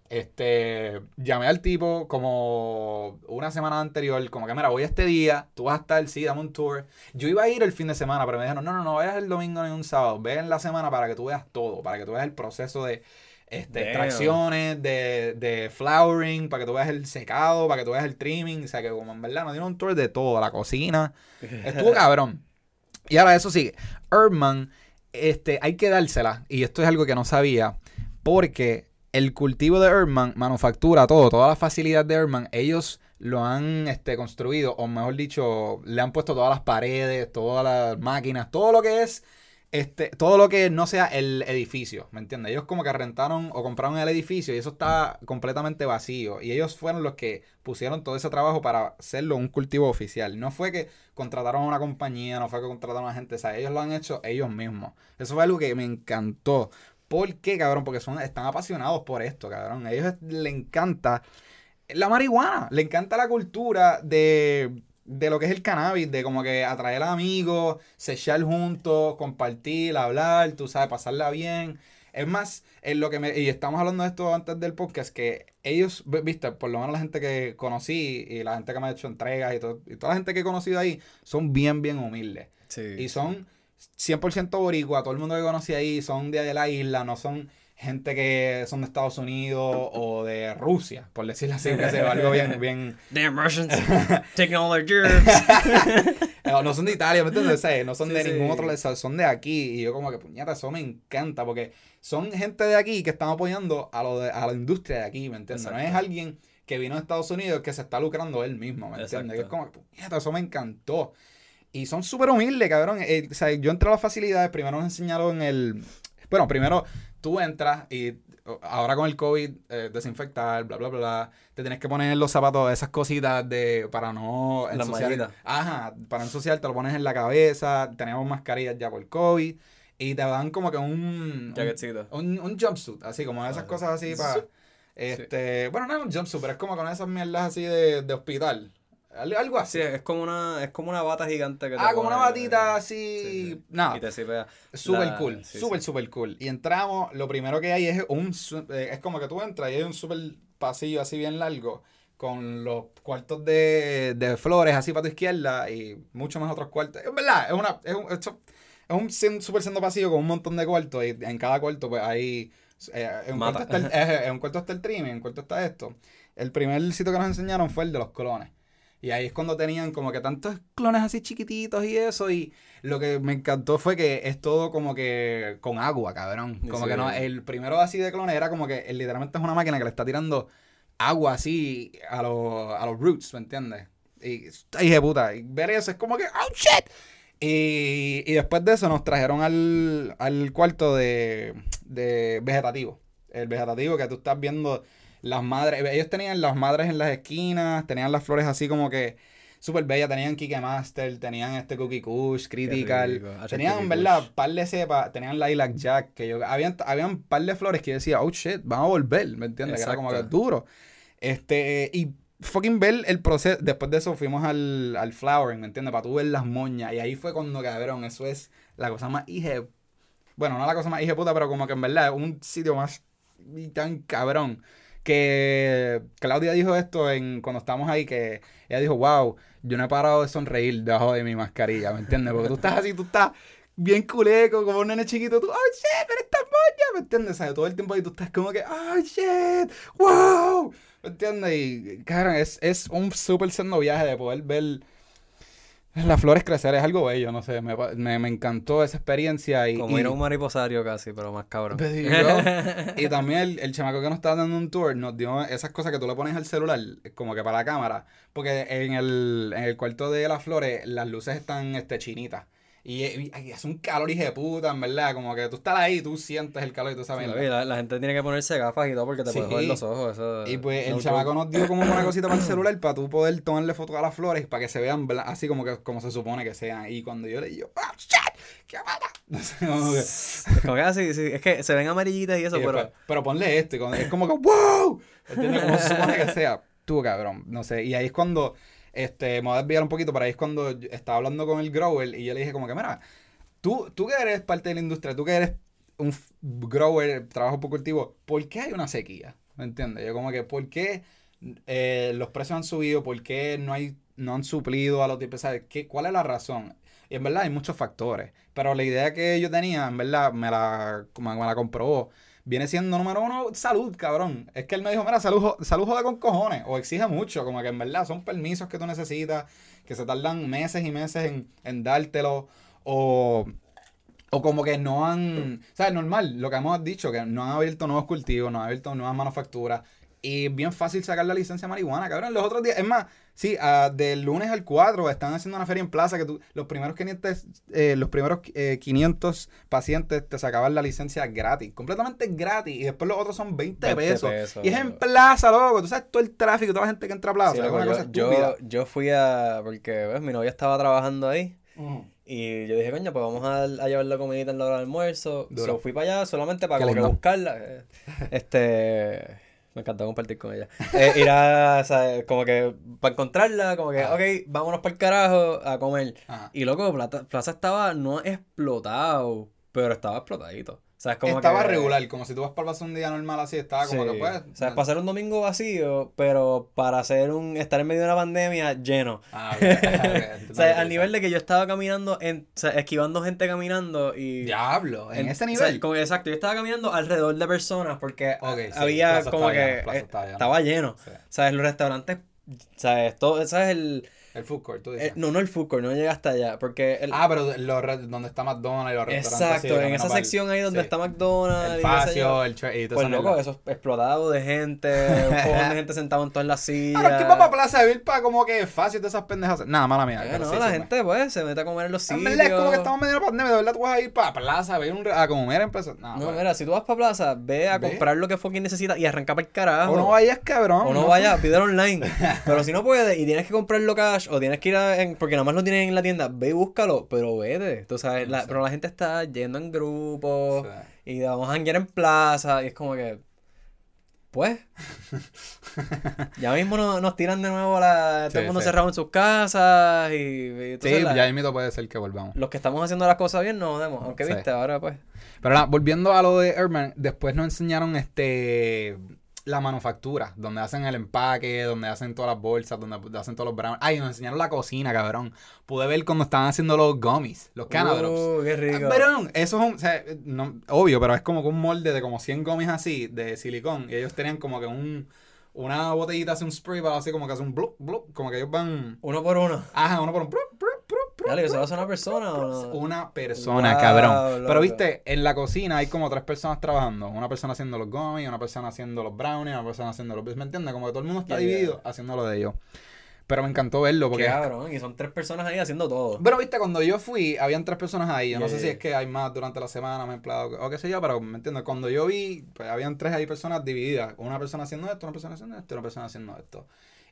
Este, llamé al tipo como una semana anterior, como que, mira, voy este día, tú vas a estar, sí, dame un tour. Yo iba a ir el fin de semana, pero me dijeron, no, no, no vayas el domingo ni un sábado, ve en la semana para que tú veas todo, para que tú veas el proceso de este, Damn. extracciones, de, de flowering, para que tú veas el secado, para que tú veas el trimming, o sea, que como en verdad nos dieron un tour de todo, la cocina, Estuvo cabrón. Y ahora eso sí, Herman, este, hay que dársela. Y esto es algo que no sabía. Porque el cultivo de Herman, manufactura, todo, toda la facilidad de Herman, ellos lo han este, construido, o mejor dicho, le han puesto todas las paredes, todas las máquinas, todo lo que es, este, todo lo que no sea el edificio, ¿me entiendes? Ellos como que rentaron o compraron el edificio y eso está completamente vacío. Y ellos fueron los que pusieron todo ese trabajo para hacerlo un cultivo oficial. No fue que contrataron a una compañía, no fue que contrataron a gente, o sea, ellos lo han hecho ellos mismos. Eso fue algo que me encantó. ¿Por qué, cabrón? Porque son, están apasionados por esto, cabrón. A ellos les encanta la marihuana, le encanta la cultura de, de lo que es el cannabis, de como que atraer a amigos, sechar juntos, compartir, hablar, tú sabes, pasarla bien. Es más, en lo que me, y estamos hablando de esto antes del podcast, que ellos, viste, por lo menos la gente que conocí y la gente que me ha hecho entregas y, todo, y toda la gente que he conocido ahí, son bien, bien humildes. Sí. Y son 100% boricua, todo el mundo que conocí ahí son de la isla, no son gente que son de Estados Unidos o de Rusia, por decirlo así, que algo bien, bien... Damn Russians taking all their germs. Eh, No son de Italia, ¿me entiendes? No son Sí, de sí. ningún otro, lado, son de aquí. Y yo como que, puñeta, eso me encanta porque son gente de aquí que están apoyando a, lo de, a la industria de aquí, ¿me entiendes? No es alguien que vino de Estados Unidos que se está lucrando él mismo, ¿me entiendes? Que es como, puñeta, eso me encantó. Y son súper humildes, cabrón. Eh, o sea, yo entré a las facilidades, primero nos enseñaron el... Bueno, primero tú entras y ahora con el COVID, eh, desinfectar, bla, bla, bla, bla. Te tienes que poner los zapatos, esas cositas de para no ensuciar. mallitas. Ajá, para no ensuciar te lo pones en la cabeza. Teníamos mascarillas ya por COVID. Y te dan como que un... Jacketcito. Un, un jumpsuit, así como esas cosas así para... Este, bueno, no es un jumpsuit, pero es como con esas mierdas así de, de hospital. Al- Algo así. Sí, es como una, es como una bata gigante que te ah, como una batita así. Sí, sí. Y te. Súper La- cool, sí. súper cool. Y entramos, lo primero que hay es un, eh, es como que tú entras y hay un súper pasillo así bien largo con los cuartos de, de flores así para tu izquierda y muchos más otros cuartos. Es verdad, es una, es un, esto- es un súper siendo pasillo con un montón de cuartos y en cada cuarto pues hay, eh, en, un cuarto está el, eh, en un cuarto está el trimming, en un cuarto está esto. El primer sitio que nos enseñaron fue el de los clones. Y ahí es cuando tenían como que tantos clones así chiquititos y eso. Y lo que me encantó fue que es todo como que con agua, cabrón. Como Sí. que no, el primero así de clones era como que literalmente es una máquina que le está tirando agua así a, los a los roots, ¿me entiendes? Y de puta. Y ver eso es como que, ¡oh shit! Y, y después de eso nos trajeron al, al cuarto de, de vegetativo. El vegetativo que tú estás viendo las madres. Ellos tenían las madres en las esquinas, tenían las flores así como que súper bellas. Tenían Kike Master, tenían este Cookie Kush, Critical. Tenían, en verdad, par de cepas, tenían Lilac Jack, que yo, habían, habían par de flores que yo decía, oh shit, van a volver, ¿me entiendes? Que era como que duro. Este, y fucking ver el proceso, después de eso fuimos al, al flowering, ¿me entiendes? Para tú ver las moñas, y ahí fue cuando, cabrón, eso es la cosa más hija, bueno, no la cosa más hija puta, pero como que en verdad es un sitio más tan cabrón. Que Claudia dijo esto en cuando estábamos ahí, que ella dijo, wow, yo no he parado de sonreír debajo de mi mascarilla, ¿me entiendes? Porque tú estás así, tú estás bien culeco, como un nene chiquito, tú, oh shit, pero esta moña, ¿me entiendes? ¿Sabes? Todo el tiempo ahí tú estás como que, oh shit, wow, ¿me entiendes? Y, claro, es, es un súper sendo viaje de poder ver las flores crecer, es algo bello, no sé, me, me, me encantó esa experiencia. Y, Como y, ir a un mariposario casi, pero más cabrón. Pues, y también el, el chamaco que nos estaba dando un tour nos dio esas cosas que tú le pones al celular, como que para la cámara, porque en el, en el cuarto de las flores las luces están este, chinitas. Y, y- y hace un calor hija de puta, en verdad, como que tú estás ahí, tú sientes el calor y tú sabes. Sí, la, la gente tiene que ponerse gafas y todo porque te Sí. puedes joder los ojos. Eso, Y pues el chamaco nos dio como una cosita para el celular para tú poder tomarle fotos a las flores para que se vean así como que como se supone que sean. Y cuando yo le digo, ¡ah, shit! ¡Qué mata! No sé, como que- Es como que así, sí, es que se ven amarillitas y eso, y pero... después, pero ponle esto. y es como que, ¡wow! ¿Entiendes? Como se supone que sea. Tú, cabrón. No sé. Y ahí es cuando, este, me voy a desviar un poquito, pero ahí es cuando estaba hablando con el grower y yo le dije como que, mira, tú, tú que eres parte de la industria, tú que eres un grower, trabajo por cultivo, ¿por qué hay una sequía? ¿Me entiendes? Yo como que, ¿por qué eh, los precios han subido? ¿Por qué no hay no han suplido a los tipos? ¿Sabes? ¿Qué, ¿Cuál es la razón? Y en verdad hay muchos factores. Pero la idea que yo tenía, en verdad, me la, me la comprobó. Viene siendo número uno, salud, cabrón. Es que él me dijo, mira, salud, salud joda con cojones. O exige mucho, como que en verdad son permisos que tú necesitas, que se tardan meses y meses en, en dártelo. O, o como que no han, ¿sabes? Normal, lo que hemos dicho, que no han abierto nuevos cultivos, no han abierto nuevas manufacturas. Y bien fácil sacar la licencia de marihuana, cabrón. Los otros días, es más, sí, ah, del lunes al 4 están haciendo una feria en plaza que tú, los primeros 500, eh, los primeros eh, 500 pacientes te sacaban la licencia gratis, completamente gratis. Y después los otros son 20, 20 pesos. pesos. Y es en plaza, loco. Tú sabes todo el tráfico, toda la gente que entra a plaza. Sí, es loco, una yo, cosa yo, yo fui a... Porque ves, mi novia estaba trabajando ahí. Y yo dije, coño, pues vamos a, a llevar la comidita en la hora del almuerzo. So, fui para allá solamente para como que buscarla. eh, Este... Me encantó compartir con ella. Eh, ir a, o sea, como que, para encontrarla, como que, Ajá. ok, vámonos para el carajo a comer. Ajá. Y loco, Plaza estaba no explotado, pero estaba explotadito. O sea, como estaba que- regular, como si tú vas para pasar un día normal así, estaba como Sí. que pues. O sea, es pasar un domingo vacío, pero para hacer un estar en medio de una pandemia lleno. Ah, ok, ok, O sea, al nivel de que yo estaba caminando, en, o sea, esquivando gente caminando y... Diablo, en, en- ese o nivel. sea, como- exacto, yo estaba caminando alrededor de personas porque Ok, sí, había Plaza como que lleno, eh, estaba lleno. estaba lleno. Sí. ¿Sabes? Los restaurantes, ¿sabes? Todo, ¿sabes? El, El food court, tú eh, dices. no, no el food court, no llega hasta allá, porque el... ah, pero re- donde está McDonald's y los restaurantes. Exacto, en esa el- sección ahí donde sí. está McDonald's El facio, el y toda Pues loco, mierda. eso es explotado de gente, un de gente sentado en todas las sillas. Claro, ¿quién va para Plaza de Vil para como que fácil de esas pendejas? Nada, mala mía. Eh, no, sí, la sí, gente pues se mete a comer en los En sitios. verdad es como que estamos medio pandemia, de verdad tú vas a ir para Plaza a, ver un, a comer en Plaza. No, No, mira, si tú vas para plaza, ve a Ve. comprar lo que fucking necesitas y arranca para el carajo. O no vayas, cabrón. O no vayas, pídelo online. Pero si no puedes y tienes que comprarlo cash o tienes que ir a, en- porque nada más lo tienen en la tienda, ve y búscalo, pero vete. Tú sabes, la- pero la gente está yendo en grupos Sí. y vamos a janguear en plaza y es como que, pues, ya mismo no- nos tiran de nuevo la, todo el mundo sí. cerrado en sus casas y, y Sí, la- ya mito puede ser que volvamos. los que estamos haciendo las cosas bien nos jodemos. Aunque viste, ahora pues. Pero nada, volviendo a lo de Urban, después nos enseñaron este la manufactura, donde hacen el empaque, donde hacen todas las bolsas, donde hacen todos los brownies. Ay, nos enseñaron la cocina, cabrón. Pude ver cuando estaban haciendo los gummies, los canadrops. Uh, qué rico. Cabrón, eso es un, o sea, no- obvio, pero es como que un molde de como 100 gummies así, de silicón. Y ellos tenían como que un, una botellita hace un spray para así como que hace un blup, blup, como que ellos van, Uno por uno. ajá, uno por un blup, blup, blup, blup. Dale, ¿eso lo hace una persona o no? Una persona, Wow, cabrón. loco. Pero viste, en la cocina hay como tres personas trabajando. Una persona haciendo los gummies, una persona haciendo los brownies, una persona haciendo los... ¿Me entiendes? Como que todo el mundo está dividido haciendo lo de ellos. Pero me encantó verlo porque... Qué cabrón, y son tres personas ahí haciendo todo. Pero viste, cuando yo fui, habían tres personas ahí. Yo no Yeah, sé si yeah. es que hay más durante la semana, me empleado o qué sé yo, pero me entiendes. Cuando yo vi, pues habían tres ahí personas divididas. Una persona haciendo esto, una persona haciendo esto, y una persona haciendo esto.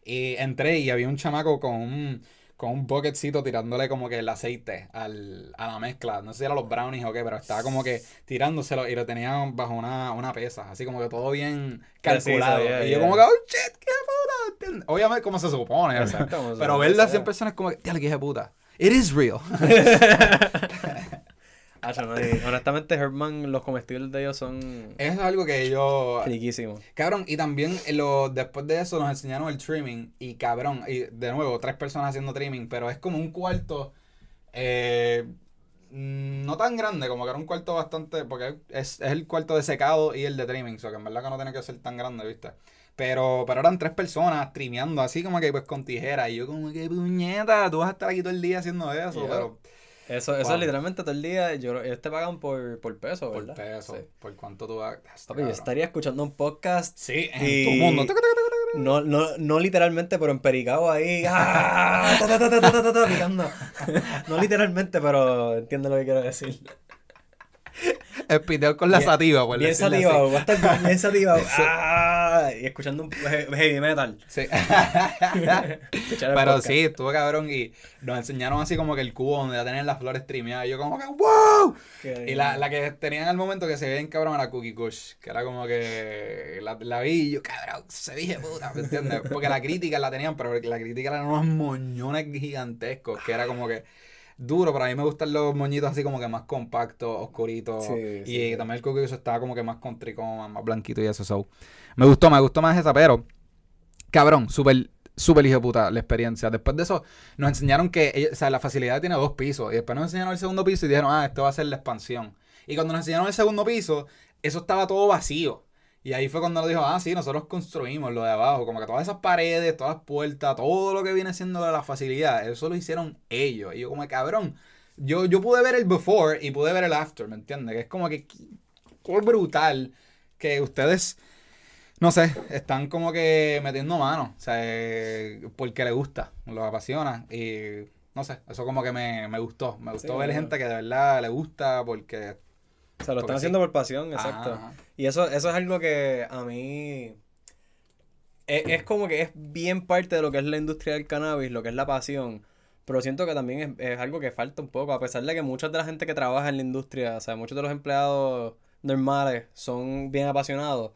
Y entré y había un chamaco con un, con un bucketcito tirándole como que el aceite al, a la mezcla. No sé si era los brownies o qué, pero estaba como que tirándoselo y lo tenían bajo una, una pesa. Así como que todo bien calculado. Sí, sí, yeah, y yo como que, oh shit, qué puta. Obviamente, como se supone. Exacto, Pero verlo así en sea. persona es como que, diablo, de puta. It is real. Ah, honestamente, Herman, los comestibles de ellos son es algo que yo... riquísimos. Cabrón, y también eh, lo, después de eso nos enseñaron el trimming. Y cabrón, y de nuevo, tres personas haciendo trimming, pero es como un cuarto. eh, no tan grande, como que era un cuarto bastante, porque es, es el cuarto de secado y el de trimming, o sea que en verdad que no tiene que ser tan grande, ¿viste? Pero, pero eran tres personas trimeando así como que pues con tijeras. Y yo como que puñeta, tú vas a estar aquí todo el día haciendo eso, Yeah. pero Eso, eso Wow. literalmente todo el día. Yo, ellos te pagan por, por peso, por ¿verdad? peso, Sí. por cuánto tú vas. Papi, yo estaría escuchando un podcast. Sí, en Y- tu mundo. No, no, no literalmente, pero en Pericao ahí. ¡ah! Ta, ta, ta, picando. no literalmente, pero entiendo lo que quiero decir. El piteo con la Bien- sativa, por Bien sativado, va a estar bien sativado. ¡Ah! Y escuchando un he- heavy metal. Sí. Pero sí, estuvo cabrón y nos enseñaron así como que el cubo donde ya tenían las flores trimeadas. Y yo como que ¡wow! Y la, la que tenían al momento que se veía en cabrón era Cookie Kush, que era como que la, la vi y yo, cabrón, se dije puta, ¿me entiendes? Porque la crítica la tenían, pero la crítica eran unos moñones gigantescos, que era como que duro, pero a mí me gustan los moñitos así como que más compactos, oscuritos. Sí, y sí, también el Cookie Kush estaba como que más con tricoma, más blanquito y eso. so. Me gustó, me gustó más esa, pero cabrón, súper, súper hijo de puta la experiencia. Después de eso, nos enseñaron que o sea, la facilidad tiene dos pisos. Y después nos enseñaron el segundo piso y dijeron, ah, esto va a ser la expansión. Y cuando nos enseñaron el segundo piso, eso estaba todo vacío. Y ahí fue cuando nos dijo, ah, sí, nosotros construimos lo de abajo. Como que todas esas paredes, todas las puertas, todo lo que viene siendo de la facilidad, eso lo hicieron ellos. Y yo como, cabrón, yo, yo pude ver el before y pude ver el after, ¿me entiendes? Que es como que, qué brutal que ustedes no sé, están como que metiendo mano, o sea, eh, porque le gusta, lo apasiona y no sé, eso como que me, me gustó, me gustó Sí, ver gente que de verdad le gusta porque... O sea, lo Porque están sí. haciendo por pasión, exacto. Ajá. Y eso, eso es algo que a mí es, es como que es bien parte de lo que es la industria del cannabis, lo que es la pasión. Pero siento que también es, es algo que falta un poco, a pesar de que mucha de la gente que trabaja en la industria, o sea, muchos de los empleados normales son bien apasionados.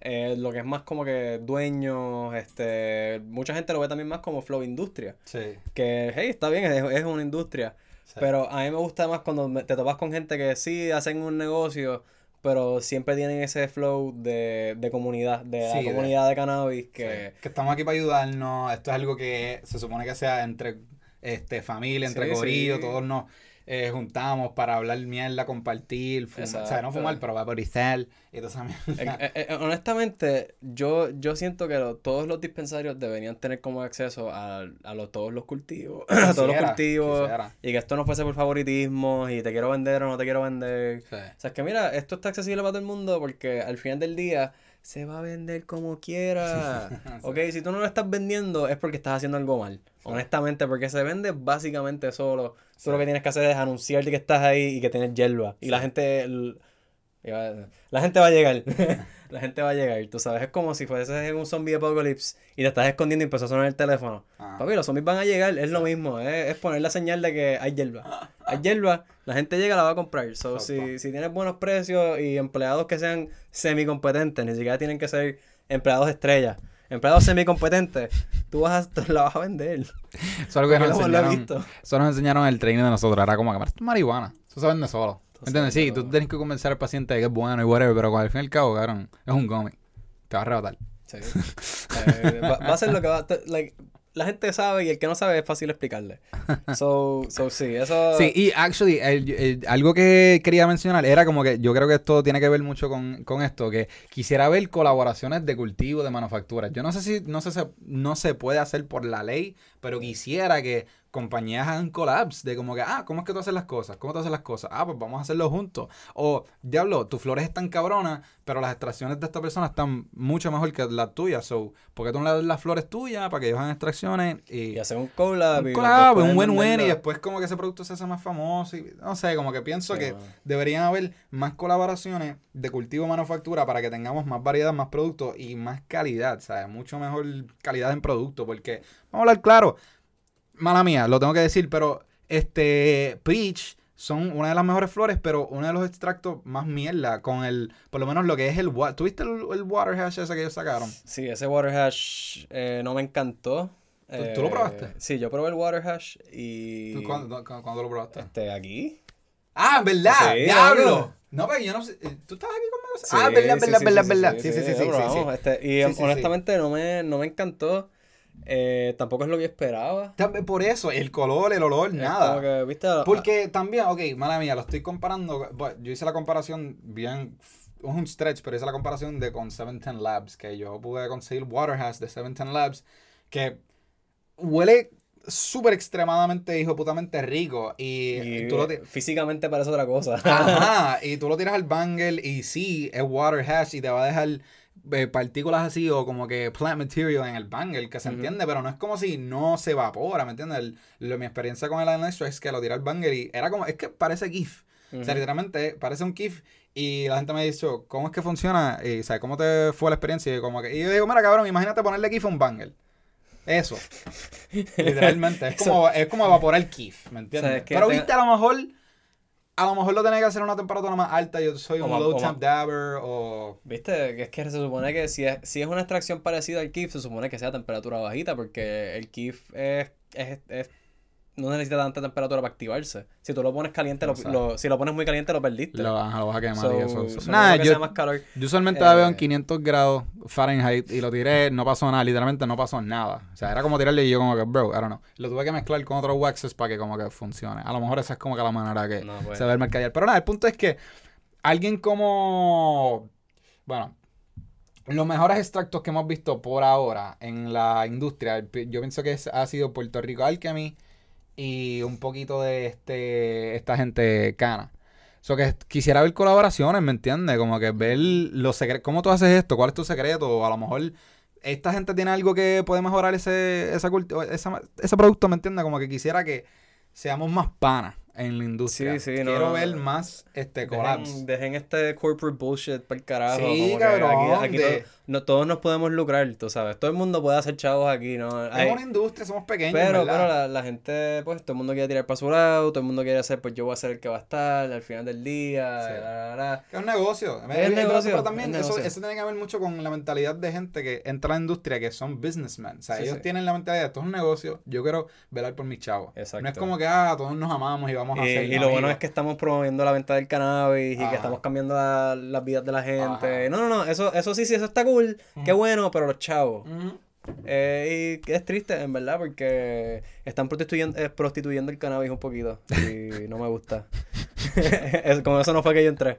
eh, lo que es más como que dueños, este, mucha gente lo ve también más como flow industria. Sí, Que, hey, está bien, es, es una industria. Sí. Pero a mí me gusta más cuando te topas con gente que sí hacen un negocio, pero siempre tienen ese flow de, de comunidad, de Sí, la comunidad de cannabis Sí, que... que estamos aquí para ayudarnos, esto es algo que se supone que sea entre este familia, entre corillo, todos nos eh, juntamos para hablar mierda, compartir, fumar, o sea, no fumar, pero vaporizar y toda esa mierda. Eh, eh, honestamente, yo, yo siento que lo- todos los dispensarios deberían tener como acceso a, a todos los cultivos, a todos los cultivos, quisiera. y que esto no fuese por favoritismo, y te quiero vender o no te quiero vender. Sí. O sea, es que mira, esto está accesible para todo el mundo porque al final del día se va a vender como quiera. Ok, si tú no lo estás vendiendo es porque estás haciendo algo mal. Honestamente, porque se vende básicamente solo. Tú lo que tienes que hacer es anunciarte que estás ahí y que tienes hierba. Y la gente. La gente va a llegar. la gente va a llegar. Tú sabes, es como si fueses en un zombie apocalypse y te estás escondiendo y empezó a sonar el teléfono. Ah. Papi, los zombies van a llegar, es lo mismo. Es, es poner la señal de que hay hierba. Hay hierba, la gente llega, la va a comprar. So, si, si tienes buenos precios y empleados que sean semi-competentes, ni siquiera tienen que ser empleados estrellas. Empleados semi-competentes, tú vas a, tú la vas a vender. Eso es algo que nos enseñaron. Eso nos enseñaron en el training de nosotros. Era como que "Esto es marihuana. Eso se vende solo. Eso ¿Me entiendes? Sí, tú tienes que convencer al paciente de que es bueno y whatever, pero al fin y al cabo, cabrón, es un gummy. Te va a arrebatar. Sí. Eh, va, va a ser lo que va like, la gente sabe y el que no sabe es fácil explicarle. So, so sí, eso. Sí, y actually, el- el- algo que quería mencionar era como que yo creo que esto tiene que ver mucho con, con esto, que quisiera ver colaboraciones de cultivo, de manufactura. Yo no sé si no sé, no se puede hacer por la ley, pero quisiera que compañías hagan collabs de como que, ah, ¿cómo es que tú haces las cosas? ¿Cómo tú haces las cosas? Ah, pues vamos a hacerlo juntos. O, diablo, tus flores están cabronas, pero las extracciones de esta persona están mucho mejor que las tuyas. So, ¿por qué tú no le das las flores tuyas para que ellos hagan extracciones? Y, Y hacer un collab. un collab, un win-win y después como que ese producto se hace más famoso y no sé, como que pienso Sí, que deberían haber más colaboraciones de cultivo y manufactura para que tengamos más variedad, más productos y más calidad, ¿sabes? Mucho mejor calidad en producto porque, vamos a hablar claro, mala mía, lo tengo que decir, pero este Peach son una de las mejores flores, pero uno de los extractos más mierda con el, por lo menos lo que es el, ¿tuviste el, el water hash ese que ellos sacaron? Sí, ese water hash eh, no me encantó. ¿Tú- tú lo Eh, probaste? Sí, yo probé el water hash y... ¿Tú cuándo, cu- cuándo lo probaste? Este, aquí. Ah, ¿verdad? Sí, ¡Diablo! No, pero yo no sé. eh, ¿Tú estabas aquí conmigo? Sí, ah, verdad, sí, verdad, sí, verdad, sí, verdad. sí, Sí, sí, sí, lo sí, sí, probamos, sí. este, y Sí, sí, sí. honestamente no me, no me encantó. Eh, tampoco es lo que esperaba. También por eso, el color, el olor, Es nada. como que, ¿viste? Porque también, ok, mala mía, lo estoy comparando. Yo hice la comparación bien. Es un stretch, pero hice la comparación de con 710 Labs, que yo pude conseguir Waterhouse de 710 Labs, que huele súper extremadamente, hijo putamente rico. Y, Y tú lo ti- físicamente parece otra cosa. Ajá, y tú lo tiras al bangle y sí, es water hash y te va a dejar eh, partículas así o como que plant material en el bangle, que se entiende, pero no es como si no se evapora, ¿me entiendes? El- lo- mi experiencia con el Extra es que lo tiré al bangle y era como, es que parece GIF. O sea, literalmente parece un GIF y la gente me ha dicho, ¿cómo es que funciona? Y, ¿sabes? ¿Cómo te fue la experiencia? Y, como que, y yo digo, mira, cabrón, imagínate ponerle GIF a un bangle. Eso. Literalmente. Es como, es como evaporar GIF, ¿me entiendes? O sea, es que Pero te- viste, a lo mejor, a lo mejor lo tenés que hacer a una temperatura más alta. Yo soy O un más- low temp dabber o... ¿Viste? Que es que se supone que si es, si es una extracción parecida al KIF, se supone que sea temperatura bajita, porque el KIF es, es, es- no necesita tanta temperatura para activarse. Si tú lo pones caliente, lo, si lo pones muy caliente, lo perdiste. Lo, ajá, lo vas a quemar So- y eso. Nada, yo, más calor. yo usualmente la veo en Eh, 500 grados Fahrenheit y lo tiré, no pasó nada, literalmente no pasó nada. O sea, era como tirarle y yo como que, bro, I don't know. Lo tuve que mezclar con otros waxes para que como que funcione. A lo mejor esa es como que la manera que No, pues. se ve el mercader. Pero nada, el punto es que alguien como, bueno, los mejores extractos que hemos visto por ahora en la industria, yo pienso que ha sido Puerto Rico Alchemy y un poquito de este esta gente cana. So que quisiera ver colaboraciones, ¿me entiendes? Como que ver los secretos. ¿Cómo tú haces esto? ¿Cuál es tu secreto? A lo mejor esta gente tiene algo que puede mejorar ese, esa, esa- ese producto, ¿me entiendes? Como que quisiera que seamos más panas en la industria. Sí, sí, Quiero no. ver más este collabs. Dejen, dejen este corporate bullshit para el carajo. Sí, cabrón, Aquí, aquí de- no, todos nos podemos lucrar, tú sabes. Todo el mundo puede hacer chavos aquí, ¿no? Hay- Es una industria, somos pequeños, pero, ¿verdad? pero la, la gente, pues, todo el mundo quiere tirar para su lado, todo el mundo quiere hacer, pues yo voy a ser el que va a estar al final del día, Sí. la, la, la. Que es un negocio. Es Pero- negocio, Pero también es eso, negocio. eso tiene que ver mucho con la mentalidad de gente que entra a la industria que son businessmen. O sea, Sí, ellos sí. tienen la mentalidad esto es un negocio, yo quiero velar por mis chavos. Exacto. No es como que, ah, todos nos amamos y vamos a Y, hacer y lo bueno es que estamos promoviendo la venta del cannabis y que estamos cambiando la- las vidas de la gente. Ajá. No, no, no, eso, eso sí, sí, eso está cool, qué bueno, pero los chavos. Eh, y que es triste, en verdad, porque están prostituyendo, eh, prostituyendo el cannabis un poquito. Y no me gusta. Es- Como eso no fue que yo entré.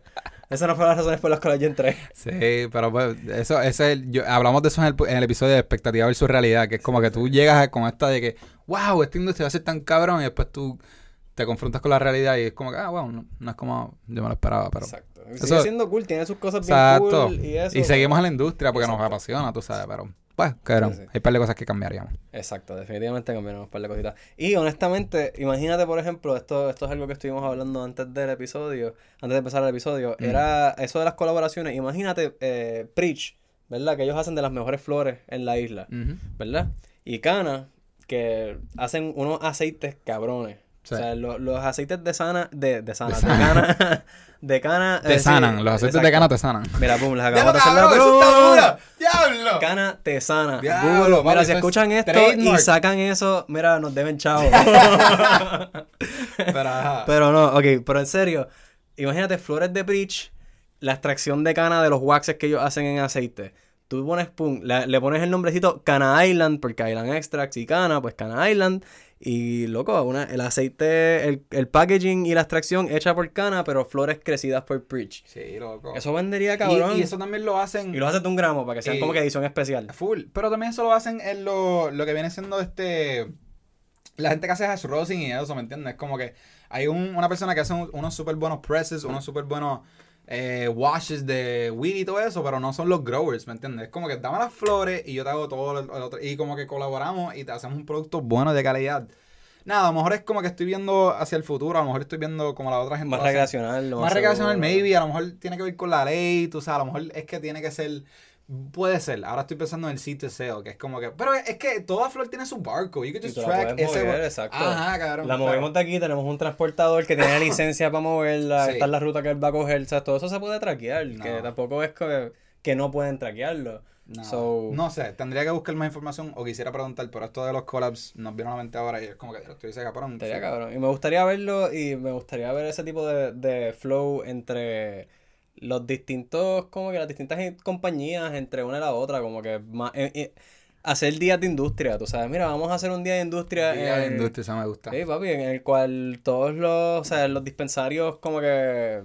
Esa no fue las razones por las cuales yo entré. Sí, pero pues, eso, ese es el- yo- hablamos de eso en el, en el episodio de expectativa versus realidad, que es como que tú llegas con esta de que, wow, esta industria va a ser tan cabrón, y después tú te confrontas con la realidad y es como que, ah, wow, no, no es como yo me lo esperaba, pero... Exacto. Eso- Sigue siendo cool, tiene sus cosas bien cool y eso. y seguimos en la industria porque nos apasiona, tú sabes, pero, pues, Sí, sí. hay un par de cosas que cambiaríamos. Exacto, definitivamente cambiaron un par de cositas. Y honestamente, imagínate, por ejemplo, esto, esto es algo que estuvimos hablando antes del episodio, antes de empezar el episodio, Mm. era eso de las colaboraciones. Imagínate, eh, Preach, ¿verdad? Que ellos hacen de las mejores flores en la isla. ¿verdad? Y Cana, que hacen unos aceites cabrones. Sí. O sea, lo- los aceites de sana, de, de sana, De de, sana. cana, de cana. Te eh, sí, sanan, los aceites de cana te sanan. Mira, pum, les ¡Diablo, acabamos de hacer la duro! ¡Diablo! Cana Tesana. Diablo, Google, papi, mira, si es escuchan esto y sacan eso, mira, nos deben chavo. Pero, ajá. pero no, ok, pero en serio, imagínate flores de Preach, la extracción de cana de los waxes que ellos hacen en aceite. Tú pones, pum, la- le pones el nombrecito Cana Island, porque Island Extracts y Cana, pues Cana Island. Y loco, una, el aceite, el, el packaging y la extracción hecha por Cana, pero flores crecidas por Preach. Sí, loco. Eso vendería cabrón. Y, eso también lo hacen Y lo haces de un gramo para que sean Y- como que edición especial. full. Pero también eso lo hacen en lo, lo que viene siendo este. La gente que hace hash rosin y eso, ¿me entiendes? Es como que hay un- una persona que hace un- unos súper buenos presses, unos súper buenos eh, washes de weed y todo eso, pero no son los growers, ¿me entiendes? Es como que dame las flores y yo te hago todo lo otro. Y como que colaboramos y te hacemos un producto bueno de calidad. Nada, a lo mejor es como que estoy viendo hacia el futuro, a lo mejor estoy viendo como la otra gente. Más recreacional. lo Más recreacional, maybe, a lo mejor tiene que ver con la ley, tú sabes, a lo mejor es que tiene que ser, puede ser, ahora estoy pensando en el sitio SEO, que es como que, pero es que toda flor tiene su barcode, you Y just track puedes ese, mover, exacto. ajá, cabrón. La movimos de aquí, tenemos un transportador que tiene licencia para moverla, Sí. esta es la ruta que él va a coger, o sea, todo eso se puede traquear, No. que tampoco es que, que no pueden traquearlo. No, So- no sé, tendría que buscar más información o quisiera preguntar, pero esto de los collabs nos vino a la mente ahora y es como que estoy dice cabrón. Estaría sí. cabrón. Y me gustaría verlo y me gustaría ver ese tipo de, de flow entre los distintos, como que las distintas compañías, entre una y la otra, como que más... eh, eh, hacer días de industria, tú sabes. Mira, vamos a hacer un día de industria. Día de industria, eso me gusta. Sí, papi, en el cual todos los, o sea, los dispensarios como que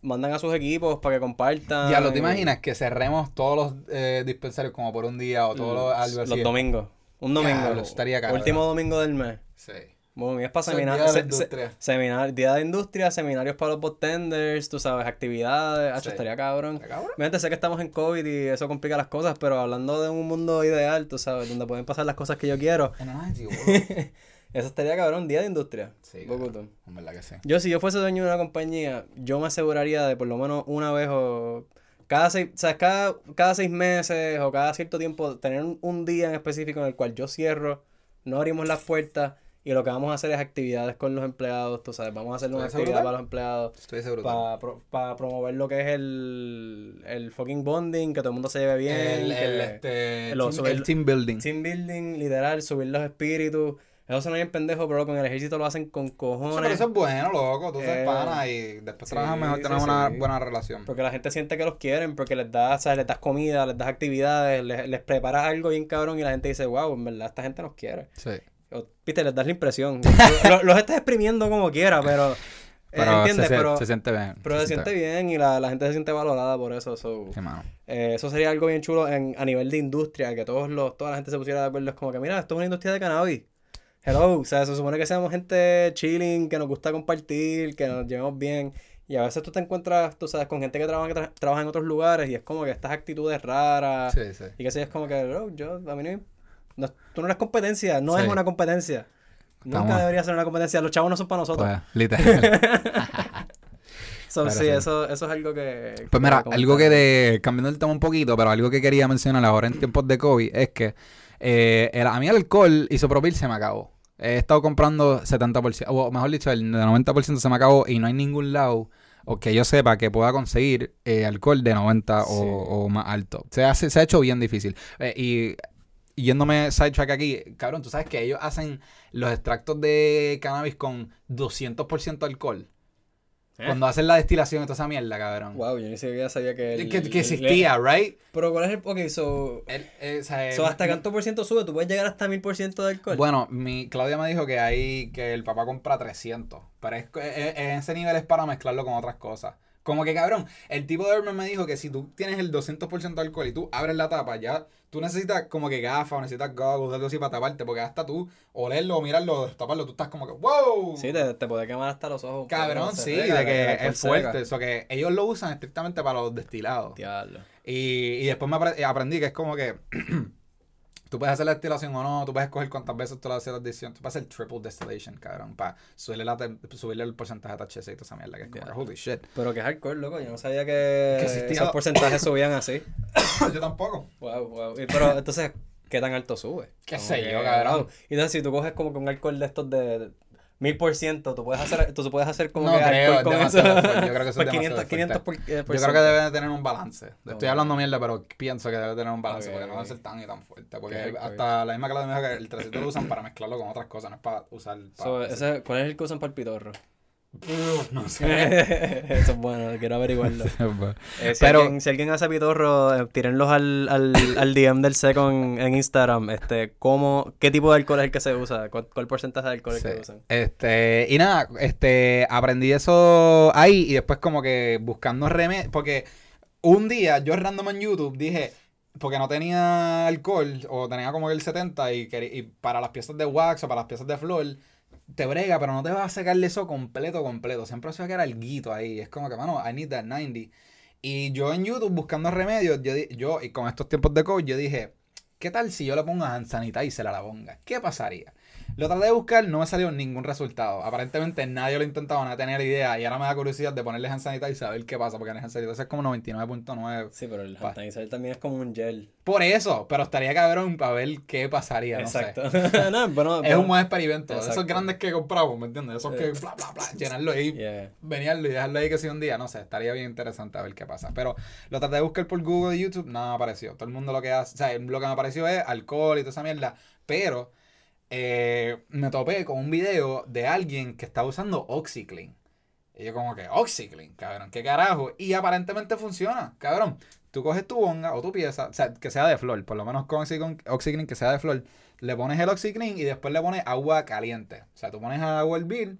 mandan a sus equipos para que compartan. Ya lo te imaginas que cerremos todos los eh, dispensarios como por un día o todos los, algo así. Los domingos. Un domingo. Diablo, estaría cabrón. Último domingo del mes. Sí. Bueno, mi es para Eso es seminar- día de la se- seminar- día de industria, seminarios para los bartenders, tú sabes, actividades, hacho, Sí. estaría cabrón. Obviamente sé que estamos en COVID y eso complica las cosas, pero hablando de un mundo ideal, tú sabes, donde pueden pasar las cosas que yo quiero, eso estaría cabrón, día de industria. Sí, cabrón. En verdad que sí. Yo, si yo fuese dueño de una compañía, yo me aseguraría de por lo menos una vez o cada seis, o sea, cada, cada seis meses o cada cierto tiempo tener un, un día en específico en el cual yo cierro, no abrimos las puertas y lo que vamos a hacer es actividades con los empleados, tú sabes, vamos a hacer una ¿Eso actividad brutal? para los empleados. Estoy seguro. Para promover lo que es el, el fucking bonding, que todo el mundo se lleve bien. el, este, lo- team, el team building. Team building, liderar, subir los espíritus. Eso suena bien pendejo, pero con el ejército lo hacen con Eso, cojones. pero eso es bueno, loco. Tú Eh, seas pana y después sí, trabajas mejor, sí, tenemos una sí. buena relación. Porque la gente siente que los quieren, porque les das, ¿sabes? les das comida, les das actividades, les, les preparas algo bien cabrón y la gente dice, wow, en verdad esta gente nos quiere. Sí. Viste, les das la impresión. Lo- los estás exprimiendo como quiera, pero... eh, Pero ¿Entiendes? se, se- pero se siente bien. pero se siente bien y la, la gente se siente valorada por eso. so, Sí, eh, eso sería algo bien chulo en, a nivel de industria, que todos los, toda la gente se pusiera de acuerdo. Es como que, mira, esto es una industria de cannabis. Hello, o sea, se supone que seamos gente chilling, que nos gusta compartir, que nos llevemos bien. Y a veces tú te encuentras, tú sabes, con gente que trabaja, tra- trabaja en otros lugares y es como que estas actitudes raras. Sí, sí. Y que sí, es como que, bro, yo, a mí no, no- tú no eres competencia, no Sí. es una competencia. Nunca Estamos- debería ser una competencia. Los chavos no son para nosotros. Pues, literal. So, pero sí, sí. Eso, eso es algo que... Pues mira, que algo que de, cambiando el tema un poquito, pero algo que quería mencionar ahora en tiempos de COVID es que eh, el- a mí el alcohol isopropil se me acabó. He estado comprando 70%, o mejor dicho, el 90% se me acabó y no hay ningún lado o que yo sepa que pueda conseguir eh, alcohol de 90 o, Sí. o más alto. Se, hace, se ha hecho bien difícil. Eh, y yéndome sidetrack aquí, cabrón, tú sabes que ellos hacen los extractos de cannabis con 200% alcohol. ¿Eh? Cuando hacen la destilación y toda esa mierda, cabrón. Wow, yo ni siquiera sabía que... el- que, que el- existía, right? Pero ¿cuál es el... Ok, so... El- eh, o sea, so eh, ¿Hasta cuánto por ciento sube? ¿Tú puedes llegar hasta mil por ciento de alcohol? Bueno, mi Claudia me dijo que hay que el papá compra 300, pero es, es- es- ese nivel es para mezclarlo con otras cosas. Como que cabrón, el tipo de Herman me dijo que si tú tienes el 200% de alcohol y tú abres la tapa, ya tú necesitas como que gafas o necesitas goggles, algo así para taparte, porque hasta tú olerlo o mirarlo, destaparlo, tú estás como que wow. Sí, te, te puede quemar hasta los ojos. Cabrón, sí, de que es fuerte. Eso que ellos lo usan estrictamente para los destilados. Diablo. Y, y después me apre- aprendí que es como que tú puedes hacer la destilación o no, tú puedes escoger cuántas veces tú le haces la destilación. Tú puedes hacer triple distillation, cabrón, para subirle, la subirle el porcentaje de THC y toda esa mierda, que es como holy shit. Pero que es alcohol, loco. Yo no sabía que, Que esos porcentajes subían así. Yo tampoco. Wow, wow. Y, pero entonces, ¿qué tan alto sube? Qué sé yo, cabrón. Y entonces, si tú coges como que un alcohol de estos de mil por ciento, tú puedes hacer, tú puedes hacer como No que creo, con eso. fuerte. Yo creo que eso es Por 500, demasiado 500 por, fuerte. eh, por Yo creo que debe de tener un balance. Estoy hablando mierda, pero pienso que debe tener un balance Ok, porque no debe ser tan y tan fuerte. Porque Ok, ok. hasta la misma me dijo que el 300 lo usan para mezclarlo con otras cosas, no es para usar. para- So, ese- ¿Cuál es el que usan para el pitorro? No sé. Eso es bueno, quiero averiguarlo. Eh, si, Pero- alguien, si alguien hace pitorro, eh, tírenlos al, al, al DM del SECO en, en Instagram. Este, ¿cómo, ¿Qué tipo de alcohol es el que se usa? ¿Cuál, cuál porcentaje de alcohol es el que usan? Este, y nada, este, aprendí eso ahí y después como que buscando remedios, porque un día yo random en YouTube dije, porque no tenía alcohol o tenía como que el 70 y, y para las piezas de wax o para las piezas de flor, te brega, pero no te vas a sacarle eso completo, completo. Siempre se va a quedar alguito ahí. Es como que, mano, I need that 90. Y yo en YouTube buscando remedios, yo, yo y con estos tiempos de COVID, yo dije, ¿qué tal si yo le pongo hand sanitizer a la bonga? ¿Qué pasaría? Lo traté de buscar, no me salió ningún resultado. Aparentemente nadie lo ha intentado, nadie tenía la idea. Y ahora me da curiosidad de ponerle hand sanitizer a ver qué pasa, porque el hand sanitizer es como 99.9. Sí, pero el hand sanitizer también es como un gel. Por eso, pero estaría cabrón para ver qué pasaría, no sé. Exacto. no, bueno, Es un buen experimento. Esos Exacto. grandes que compramos, ¿me entiendes? Esos que bla, bla, bla, llenarlo ahí, Yeah. venirlo y dejarlo ahí que sea un día. No sé, estaría bien interesante a ver qué pasa. Pero lo traté de buscar por Google y YouTube, nada me apareció. Todo el mundo lo que hace, o sea, lo que me apareció es alcohol y toda esa mierda. Pero eh, me topé con un video de alguien que estaba usando OxyClean. Y yo como que, OxyClean, cabrón, qué carajo. Y aparentemente funciona, cabrón. Tú coges tu bonga o tu pieza, o sea, que sea de flor, por lo menos con Oxyclean, que sea de flor, le pones el OxyClean y después le pones agua caliente. O sea, tú pones agua hervir,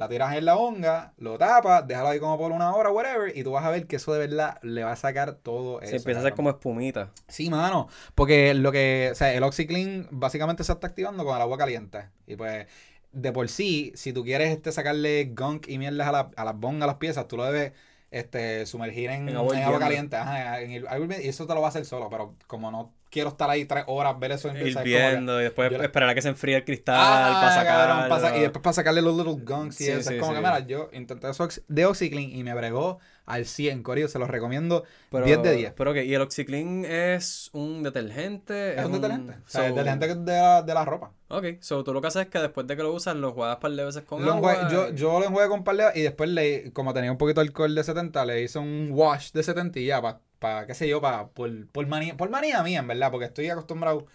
la tiras en la bonga, lo tapas, déjalo ahí como por una hora, whatever, y tú vas a ver que eso de verdad le va a sacar todo eso. Se empieza a hacer como espumita. Sí, mano. Porque lo que. O sea, el OxyClean básicamente se está activando con el agua caliente. Y pues, de por sí, si tú quieres este, sacarle gunk y mierdas a, la, a las bongas, a las piezas, tú lo debes este, sumergir en, En en agua agua, caliente. Ajá, en el- agua y eso te lo va a hacer solo. Pero como no quiero estar ahí tres horas, ver eso en Hirviendo y después yo esperar a que se enfríe el cristal Ah, para sacarlo. pa' sa- y después para sacarle los little gunks y eso. sí, es como sí. que, mira, yo intenté eso de OxyClean y me bregó al 100, Corillo. Se los recomiendo Pero, 10 de 10. Pero que, ¿y el OxyClean es un detergente? Es un detergente. O sea, el detergente de la, de la ropa. Ok, so tú lo que haces es que después de que lo usas, lo juegas par de veces con Lo agua. enjuague- yo, yo lo enjuagué con par de y después le, como tenía un poquito de alcohol de 70, le hice un wash de 70 y ya, para, pa, qué sé yo, pa, por, por, manía, por manía mía, en verdad, porque estoy acostumbrado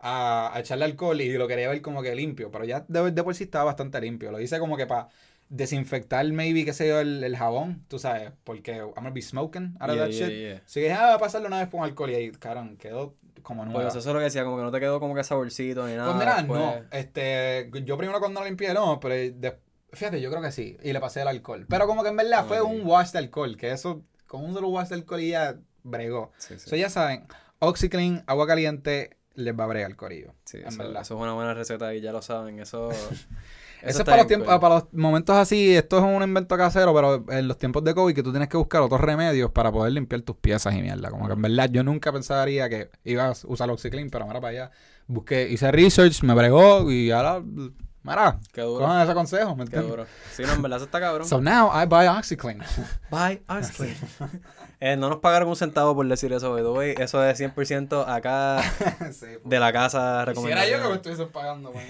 a, a echarle alcohol y lo quería ver como que limpio, pero ya de, de por sí estaba bastante limpio. Lo hice como que para desinfectar, maybe, qué sé yo, el, el jabón, tú sabes, porque I'm gonna be smoking out of Yeah, that yeah, shit. yeah. Así que ah, voy a pasarlo una vez con alcohol y ahí, carón, quedó como nueva. Pues eso es lo que decía, como que no te quedó como que saborcito ni nada. Pues mira, después. no. Este, yo primero cuando lo limpié, no, pero de- fíjate, yo creo que sí. Y le pasé el alcohol. Pero como que en verdad fue Ok. un wash de alcohol, que eso, con un solo wash de alcohol y ya bregó. Sí, sí. So ya saben, OxyClean, agua caliente, les va a bregar el corillo. Sí, en eso, eso es una buena receta y ya lo saben. Eso. Eso, es para los, tiempos, cool. para los momentos así, esto es un invento casero, pero en los tiempos de COVID que tú tienes que buscar otros remedios para poder limpiar tus piezas y mierda. Como que en verdad yo nunca pensaría que ibas a usar OxyClean, pero ahora para allá busqué, hice research, me bregó y ahora, mira, Qué duro. cojan ese consejo, ¿me Qué duro. Sí, no, en verdad eso está cabrón. So now I buy OxyClean. Bye, OxyClean. eh, no nos pagaron un centavo por decir eso, by the way. Eso es 100% acá sí, de la casa Quisiera yo que me recomendada. estuviesen pagando, man.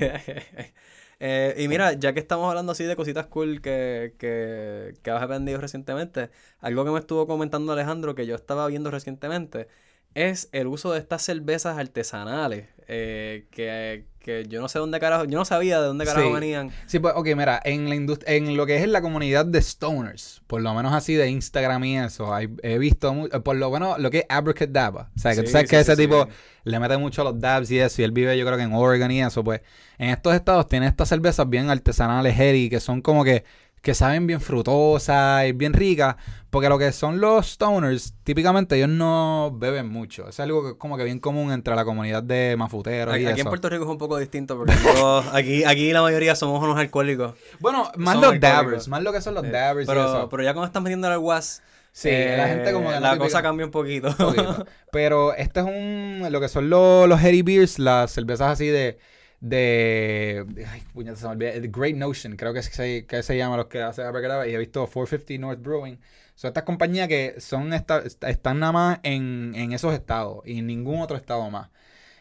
Eh, y mira, ya que estamos hablando así de cositas cool que, que, que has aprendido recientemente, algo que me estuvo comentando Alejandro que yo estaba viendo recientemente es el uso de estas cervezas artesanales. eh, que, que yo no sé dónde carajo, yo no sabía de dónde carajo Sí. venían. Sí, pues, ok, mira, en la indust- en lo que es en la comunidad de stoners, por lo menos así de Instagram y eso, hay- he visto, mu- eh, por lo menos lo que es Abracadabra. O sea, que tú sabes sí, que ese tipo le mete mucho a los dabs y eso, y él vive yo creo que en Oregon y eso, pues en estos estados tiene estas cervezas bien artesanales, heady, que son como que, que saben bien frutosas y bien ricas, porque lo que son los stoners, típicamente ellos no beben mucho. Es algo que como que bien común entre la comunidad de mafuteros Aquí, y aquí en. Puerto Rico es un poco distinto porque todos- aquí, aquí la mayoría somos unos alcohólicos. Bueno, más los dabbers, más lo que son los Eh, dabbers y pero, eso. pero ya cuando están metiendo al was, Sí, eh, la gente como que no la típica- cosa cambia un poquito. Un poquito. Pero este es un. Lo que son los, los Heady Beers, las cervezas así de. De. Ay, puñeta, se me olvidó. The Great Notion, creo que, es, que, se llama los que hace Abracadabra. Y he visto 450 North Brewing. Son estas compañías que son esta- est- están nada más en, en esos estados y en ningún otro estado más.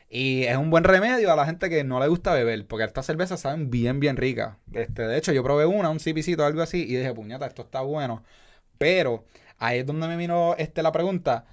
Y es un buen remedio a la gente que no le gusta beber, porque estas cervezas saben bien, bien ricas. Este, de hecho, yo probé una, un cipicito, algo así, y dije, puñeta, esto está bueno. Pero ahí es donde me vino este, la pregunta.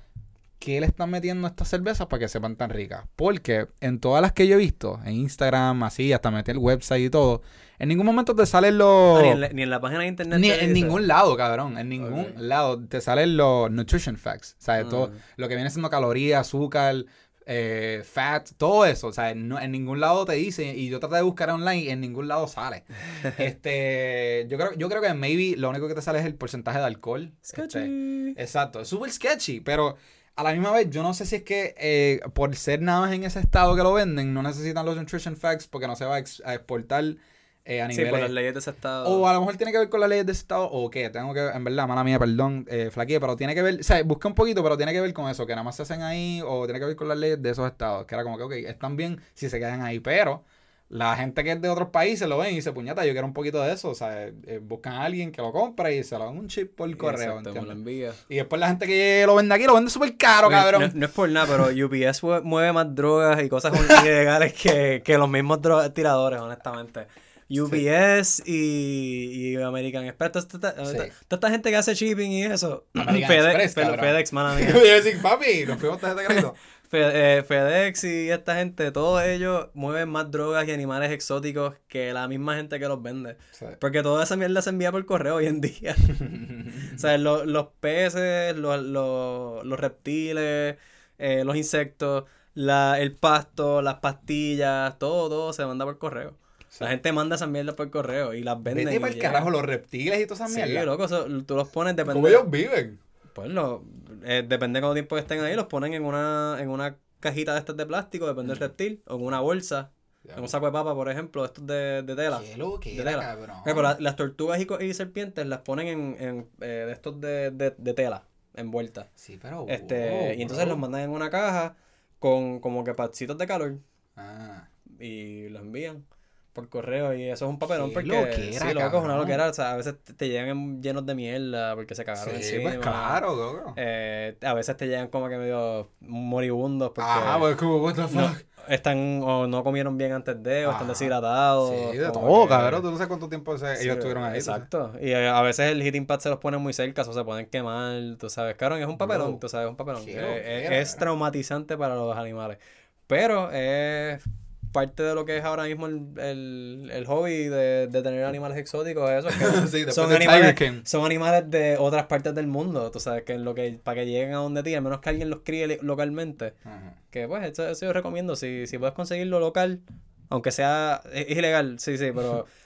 ¿Qué le están metiendo a estas cervezas para que sepan tan ricas? Porque en todas las que yo he visto, en Instagram, así, hasta metí el website y todo, en ningún momento te salen los... Ah, ni, en la, ni en la página de internet. Ni en ningún lado, cabrón. En ningún lado te salen los nutrition facts. O sea, todo Ah. lo que viene siendo calorías, azúcar, eh, fat, todo eso. O sea, no- en ningún lado te dice. Y yo traté de buscar online y en ningún lado sale. este, yo creo, yo creo que maybe lo único que te sale es el porcentaje de alcohol. Sketchy. Este, exacto. Es súper sketchy, pero a la misma vez yo no sé si es que eh, por ser nada más en ese estado que lo venden, no necesitan los nutrition facts porque no se va a, ex- a exportar eh, a Sí, niveles... por las leyes de ese estado. O a lo mejor tiene que ver con las leyes de ese estado o qué. Tengo que, en verdad, mala mía, perdón, eh, flaqueé, pero tiene que ver, o sea, busqué un poquito, pero tiene que ver con eso, que nada más se hacen ahí o tiene que ver con las leyes de esos estados. Que era como que, ok, están bien si se quedan ahí, pero la gente que es de otros países lo ven y dice, puñata, yo quiero un poquito de eso. O sea, eh, buscan a alguien que lo compre y se lo dan un chip por correo, Exacto, me lo ¿entiendes? envía. Y después la gente que lo vende aquí lo vende súper caro, Oye, cabrón. No, no es por nada, pero UPS mue- mueve más drogas y cosas ilegales que, que los mismos tiradores, honestamente. UPS y, y American Express, toda esta, toda esta- Sí. toda esta gente que hace shipping y eso. American FedEx. Yo iba a decir, papi, nos fuimos tarjeta de crédito. Eh, FedEx y esta gente, todos ellos mueven más drogas y animales exóticos que la misma gente que los vende. Sí. Porque toda esa mierda se envía por correo hoy en día. o sea, lo- los peces, los, los- los reptiles, eh, los insectos, la, el pasto, las pastillas, todo, todo se manda por correo. Sí. La gente manda esas mierdas por correo y las venden. Vete para el llegan. carajo, los reptiles y todas esas Sí, mierdas. loco, eso- tú los pones, depende. ¿Cómo ellos viven? Pues lo, eh, depende de cuánto tiempo estén ahí, los ponen en una, en una cajita de estas de plástico, depende del reptil, o en una bolsa, en un saco de papa, por ejemplo, estos de, de tela. Qué lo que de era, tela. cabrón. Ok, pero la- las tortugas y, serpientes las ponen en, en eh, de estos de, de, de tela, envueltas. Sí, pero. Este, wow, y entonces bro. los mandan en una caja con como que patsitos de calor Ah. y los envían por correo y eso es un papelón Qué porque loquera, sí, loco, es una loquera, o sea, a veces te, te llegan en- llenos de mierda porque se cagaron Sí, encima. pues claro, loco. Eh, a veces te llegan como que medio moribundos porque Ajá, pues como, what the no, fuck. están o no comieron bien antes de o están deshidratados. Sí, de todo, que- cabrón. Tú no sabes cuánto tiempo se- Sí, ellos estuvieron ahí. Exacto. Y eh, a veces el heating pad se los ponen muy cerca o se pueden quemar, tú sabes. Es un papelón, Bro, tú sabes, es un papelón. Eh, loquera, es, traumatizante para los animales. Pero es parte de lo que es ahora mismo el, el, el hobby de, de tener animales exóticos, eso. que Sí, son, animales, son animales de otras partes del mundo, tú sabes, que lo que para que lleguen a donde ti, al menos que alguien los críe localmente. Ajá. Que pues, eso, eso yo recomiendo. Si, si puedes conseguirlo local, aunque sea. Es ilegal, sí, sí, pero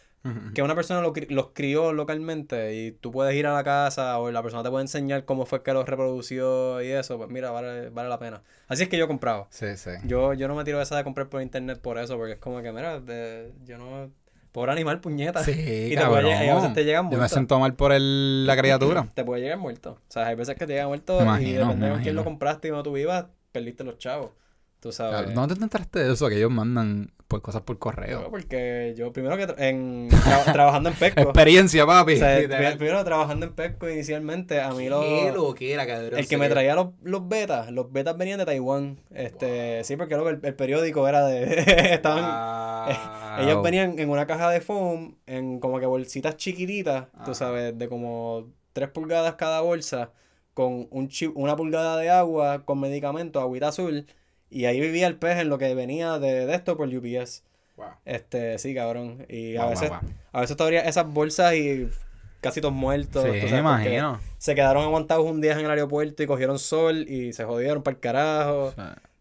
que una persona lo los crió localmente y tú puedes ir a la casa o la persona te puede enseñar cómo fue que los reprodució y eso, pues mira, vale, vale la pena. Así es que yo he comprado. Sí, sí. Yo, yo no me tiro esa de comprar por internet por eso, porque es como que, mira, de- yo no. Pobre animal, puñeta. Sí, y, te cabrón. puede llegar- y a veces te llegan Yo me siento mal por el, la criatura. Te puede llegar muerto. O sea, hay veces que te llega muerto y depende de quién lo compraste y donde tú vivas, perdiste los chavos. Tú sabes. ¿Dónde te enteraste de eso? Que ellos mandan por cosas por No, correo. porque yo primero que tra- en tra- trabajando en Pesco. Experiencia, papi. o sea, primero trabajando en Pesco inicialmente, a mí Qué lo, loquera, cabrón. el que me traía los, los betas, los betas venían de Taiwán. Este, sí, porque luego el, el periódico era de estaban Wow. ellos venían en una caja de foam, en como que bolsitas chiquititas, tú Ajá. sabes, de como 3 pulgadas cada bolsa, con un chip, una pulgada de agua, con medicamentos, agüita azul, y ahí vivía el pez en lo que venía de, de esto por UPS. Wow. Este, sí, cabrón. Y a veces, wow, a veces todavía esas bolsas y casi todos muertos. Sí, me imagino. Se quedaron aguantados un día en el aeropuerto y cogieron sol y se jodieron para el carajo.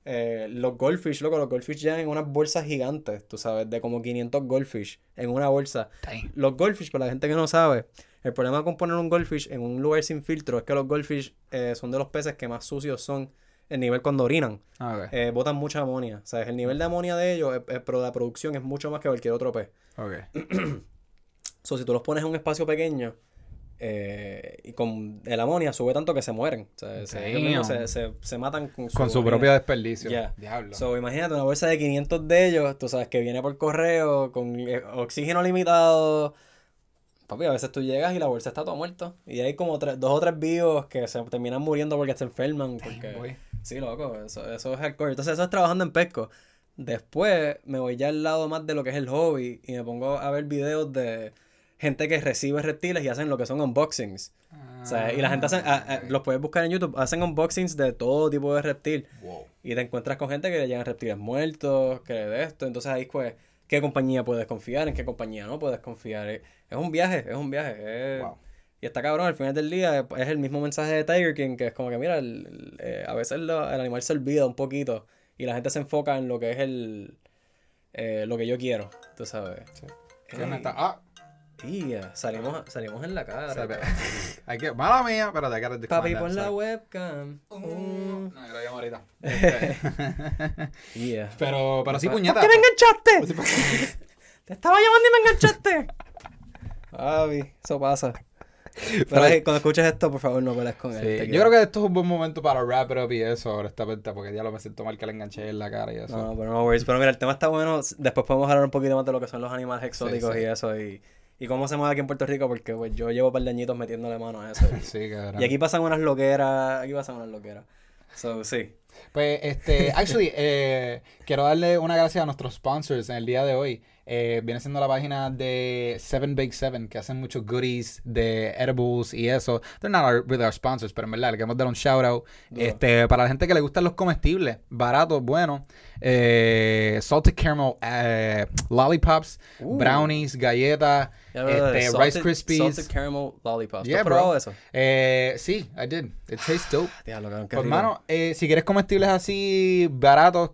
Eh, los goldfish, loco, los goldfish llegan en unas bolsas gigantes, tú sabes, de como 500 goldfish en una bolsa. dang. Los goldfish, para la gente que no sabe, el problema con poner un goldfish en un lugar sin filtro es que los goldfish eh, son de los peces que más sucios son el nivel cuando orinan. Ok, Eh, botan mucha amonia. O sea, el nivel de amonia de ellos, eh, eh, pero la producción es mucho más que cualquier otro pez. ok. So, si tú los pones en un espacio pequeño eh, y con el amonia sube tanto que se mueren. O sea, se, se, se- se matan con su, Con su propio desperdicio. Ya. Diablo. So, imagínate una bolsa de 500 de ellos, tú sabes que viene por correo, con oxígeno limitado. Papi, a veces tú llegas y la bolsa está toda muerta. Y hay como tres- dos o tres vivos que se terminan muriendo porque se enferman. Porque... Sí, loco, eso, eso es hardcore. Entonces, eso es trabajando en pesco. Después me voy ya al lado más de lo que es el hobby y me pongo a ver videos de gente que recibe reptiles y hacen lo que son unboxings. O sea, y la gente hace, a- a- Ah, los puedes buscar en YouTube, hacen unboxings de todo tipo de reptil. Wow. Y te encuentras con gente que le llegan reptiles muertos, que de esto. Entonces ahí pues, ¿qué compañía puedes confiar? ¿En qué compañía no puedes confiar? Es, es un viaje, es un viaje. es- Wow. Y está cabrón, al final del día es, el mismo mensaje de Tiger King, que es como que, mira, el- el- eh, a veces lo- el animal se olvida un poquito y la gente se enfoca en lo que es el... eh, lo que yo quiero, tú sabes. ¿Qué onda está? Ah, Y ya, salimos, salimos en la cara. Hay que. Mala mía, pero te quedas Papi, pon la webcam. Uh, Mm. no, yo lo llamo ahorita. Este, Yeah. pero, pero sí, ¿Por puñeta. qué me enganchaste? Te estaba llamando y me enganchaste. Papi, eso pasa. Pero cuando escuches esto, por favor, no pelees con él. Sí, te yo quiero. creo que esto es un buen momento para wrap it up y eso, honestamente, porque ya lo me siento mal que le enganché en la cara y eso. No, pero no worries. Pero mira, el tema está bueno. Después podemos hablar un poquito más de lo que son los animales exóticos sí. y eso. Y, y cómo se mueve aquí en Puerto Rico, porque pues, yo llevo un par de añitos metiéndole mano a eso. Sí, cabrón. y aquí pasan unas loqueras. Aquí pasan unas loqueras. So, sí. Pues, este, actually, eh, quiero darle una gracia a nuestros sponsors en el día de hoy. Eh, viene siendo la página de Seven Bake Seven, que hacen muchos goodies de edibles y eso. They're not our, really our sponsors, pero en verdad le queremos dar un shout out. Este, para la gente que le gustan los comestibles, baratos, buenos. Eh, salted caramel eh, lollipops, brownies, galletas, este, salted- Rice Krispies. Salted caramel lollipops. ¿Tú Yeah, probado eso? Eh, sí, I did. It tastes dope. Diablo, qué Pues, hermano, eh, si quieres comestibles así baratos,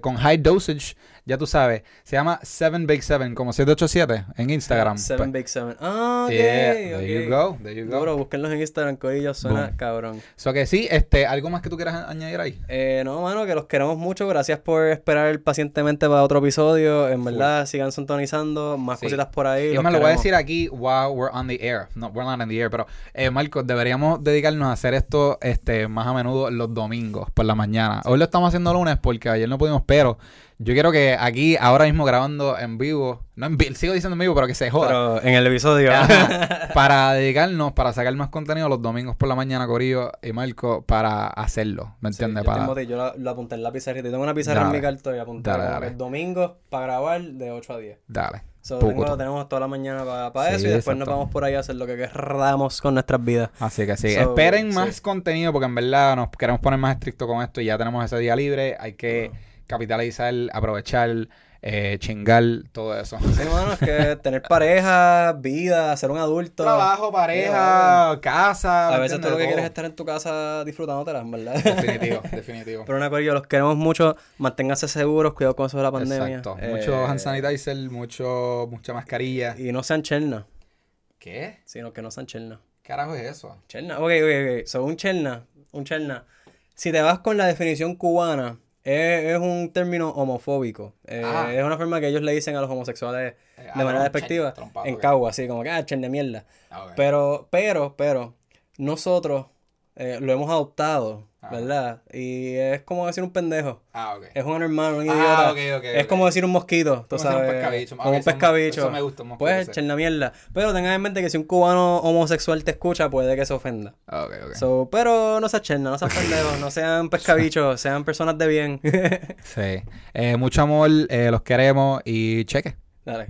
con high dosage, ya tú sabes, se llama 7 Bake 7, como 787 en Instagram. Seven Pues, Bake Seven. Ah, ok. yeah, there you go, there you go. Duro, búsquenlos en Instagram, Corillo, suena Boom. cabrón. So que sí, este, ¿algo más que tú quieras añadir ahí? Eh, no, mano, que los queremos mucho. Gracias por esperar pacientemente para otro episodio. En verdad, sigan sintonizando. Más Sí. cositas por ahí. Y me lo voy a decir aquí while we're on the air. No, we're not on the air, pero eh, Marcos, deberíamos dedicarnos a hacer esto este, más a menudo los domingos por la mañana. Hoy lo estamos haciendo lunes porque ayer no pudimos, pero yo quiero que aquí, ahora mismo grabando en vivo, no en vivo, sigo diciendo en vivo, pero que se joda. Pero en el episodio. Ajá. para dedicarnos, para sacar más contenido los domingos por la mañana, Corillo y Marco, para hacerlo, ¿me Sí, entiendes? yo, para... tengo- yo lo, lo apunté en la pizarrita. Tengo una pizarra en mi cartón y apunté Dale, dale. domingos para grabar de 8 a 10. Dale. So, tengo- tenemos toda la mañana para Sí, eso y después nos vamos por ahí a hacer lo que queramos con nuestras vidas. Así que sí, So, esperen sí. más contenido porque en verdad nos queremos poner más estricto con esto y ya tenemos ese día libre. Hay que capitalizar, aprovechar, eh, chingar, todo eso. Sí, mano, es que tener pareja, vida, ser un adulto. Trabajo, pareja, casa. A ¿me veces tú lo que quieres es estar en tu casa disfrutándotelas, en verdad. Definitivo, definitivo. Pero una corillo, los queremos mucho. Manténganse seguros, cuidado con eso de la pandemia. Exacto. Eh, Mucho hand sanitizer, mucho, mucha mascarilla. Y no sean cherna, ¿Qué? sino que no sean cherna. ¿Qué carajo es eso? Cherna, ok, ok, ok. So, un cherna, un cherna. Si te vas con la definición cubana, es, es un término homofóbico. Eh, Ah. Es una forma que ellos le dicen a los homosexuales Eh, de ah, manera no, despectiva trompado, en. Cagua, así como que, ah, cherna mierda. Ah. Pero, pero, pero, nosotros eh, lo hemos adoptado, ¿verdad? Y es como decir un pendejo. Ah, ok. Es un anormal, un Ah, idiota. ok, ok, es ok. como decir un mosquito, tú Como un pescabicho. Como un pescabicho. eso me gusta, un mosquito, Pues, cherna mierda. Pero tengan en mente que si un cubano homosexual te escucha, puede que se ofenda. Ah, ok, ok. So, pero no sean cherna, no sean pendejos, no sean pescabichos, sean personas de bien. Sí. Eh, mucho amor, eh, los queremos y cheque. Dale.